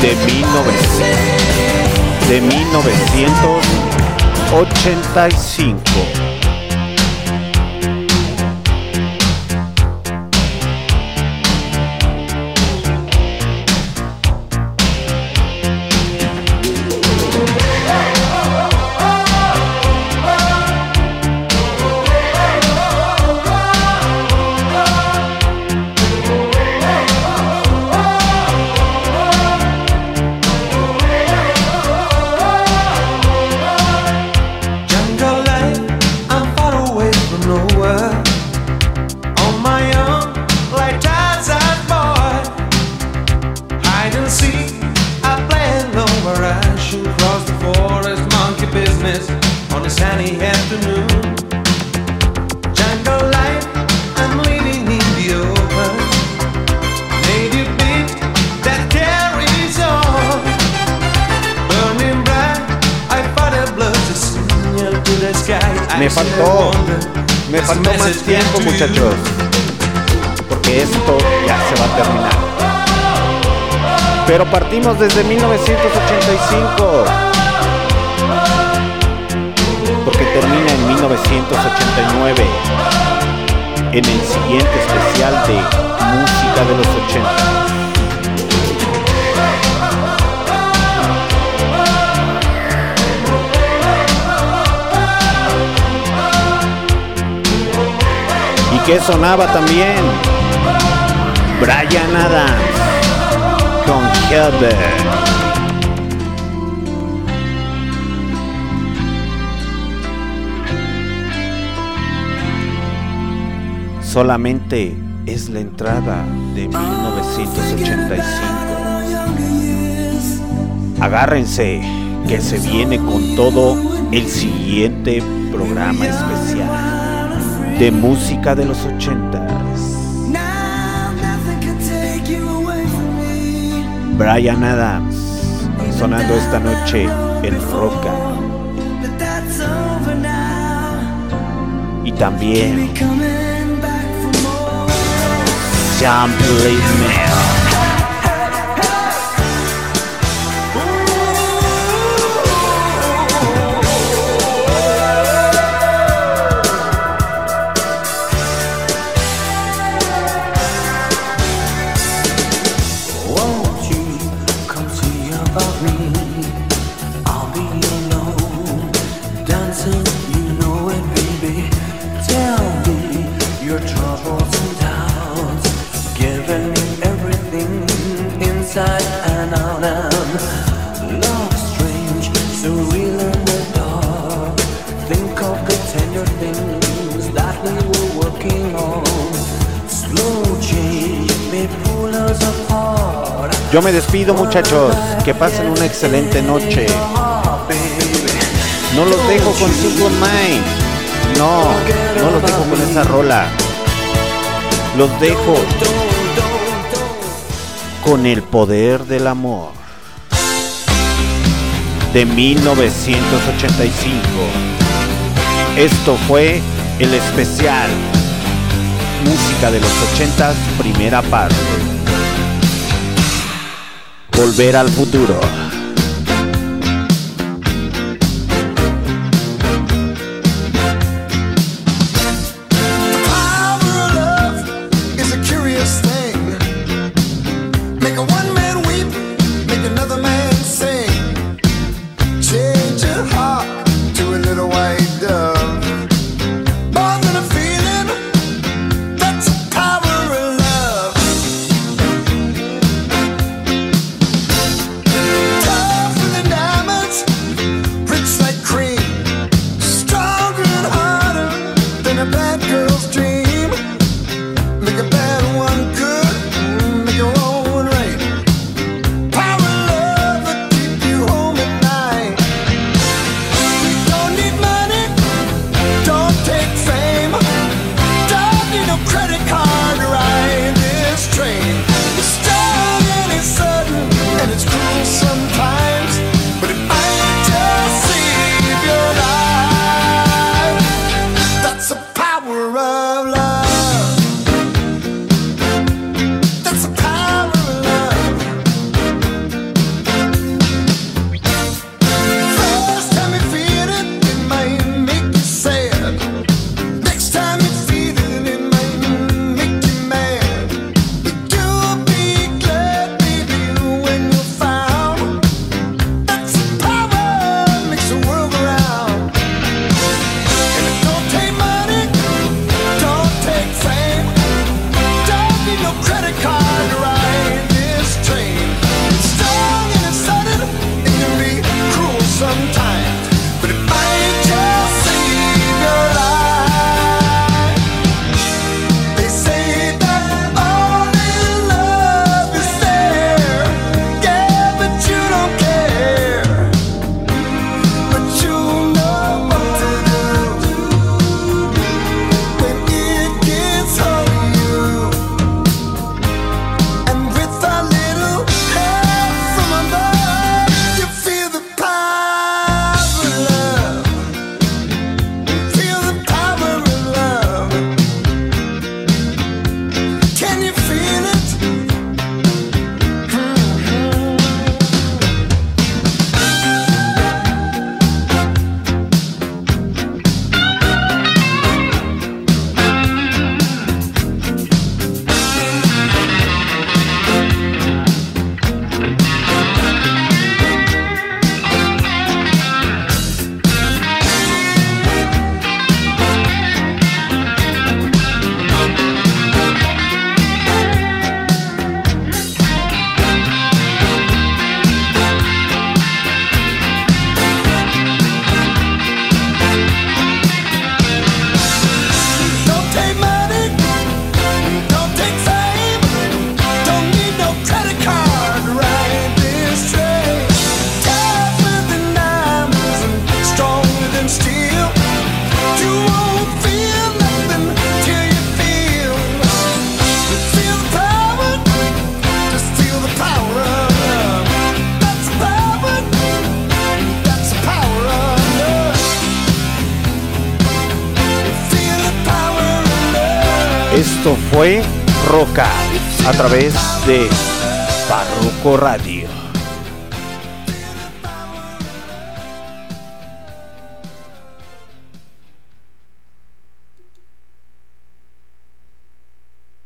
De 1900 de 1985. Muchachos. Porque esto ya se va a terminar. Pero partimos desde 1985. Porque termina en 1989. En el siguiente especial de música de los 80. ¿Y qué sonaba también? Brian Adams con Heather. Solamente es la entrada de 1985. Agárrense que se viene con todo el siguiente programa especial de música de los 80. Brian Adams sonando esta noche en Roca. Y también. John Yo me despido muchachos, que pasen una excelente noche. No los dejo con Simple Mind. No, no los dejo con esa rola. Los dejo con el poder del amor. De 1985. Esto fue el especial Música de los 80 primera parte. Volver al futuro.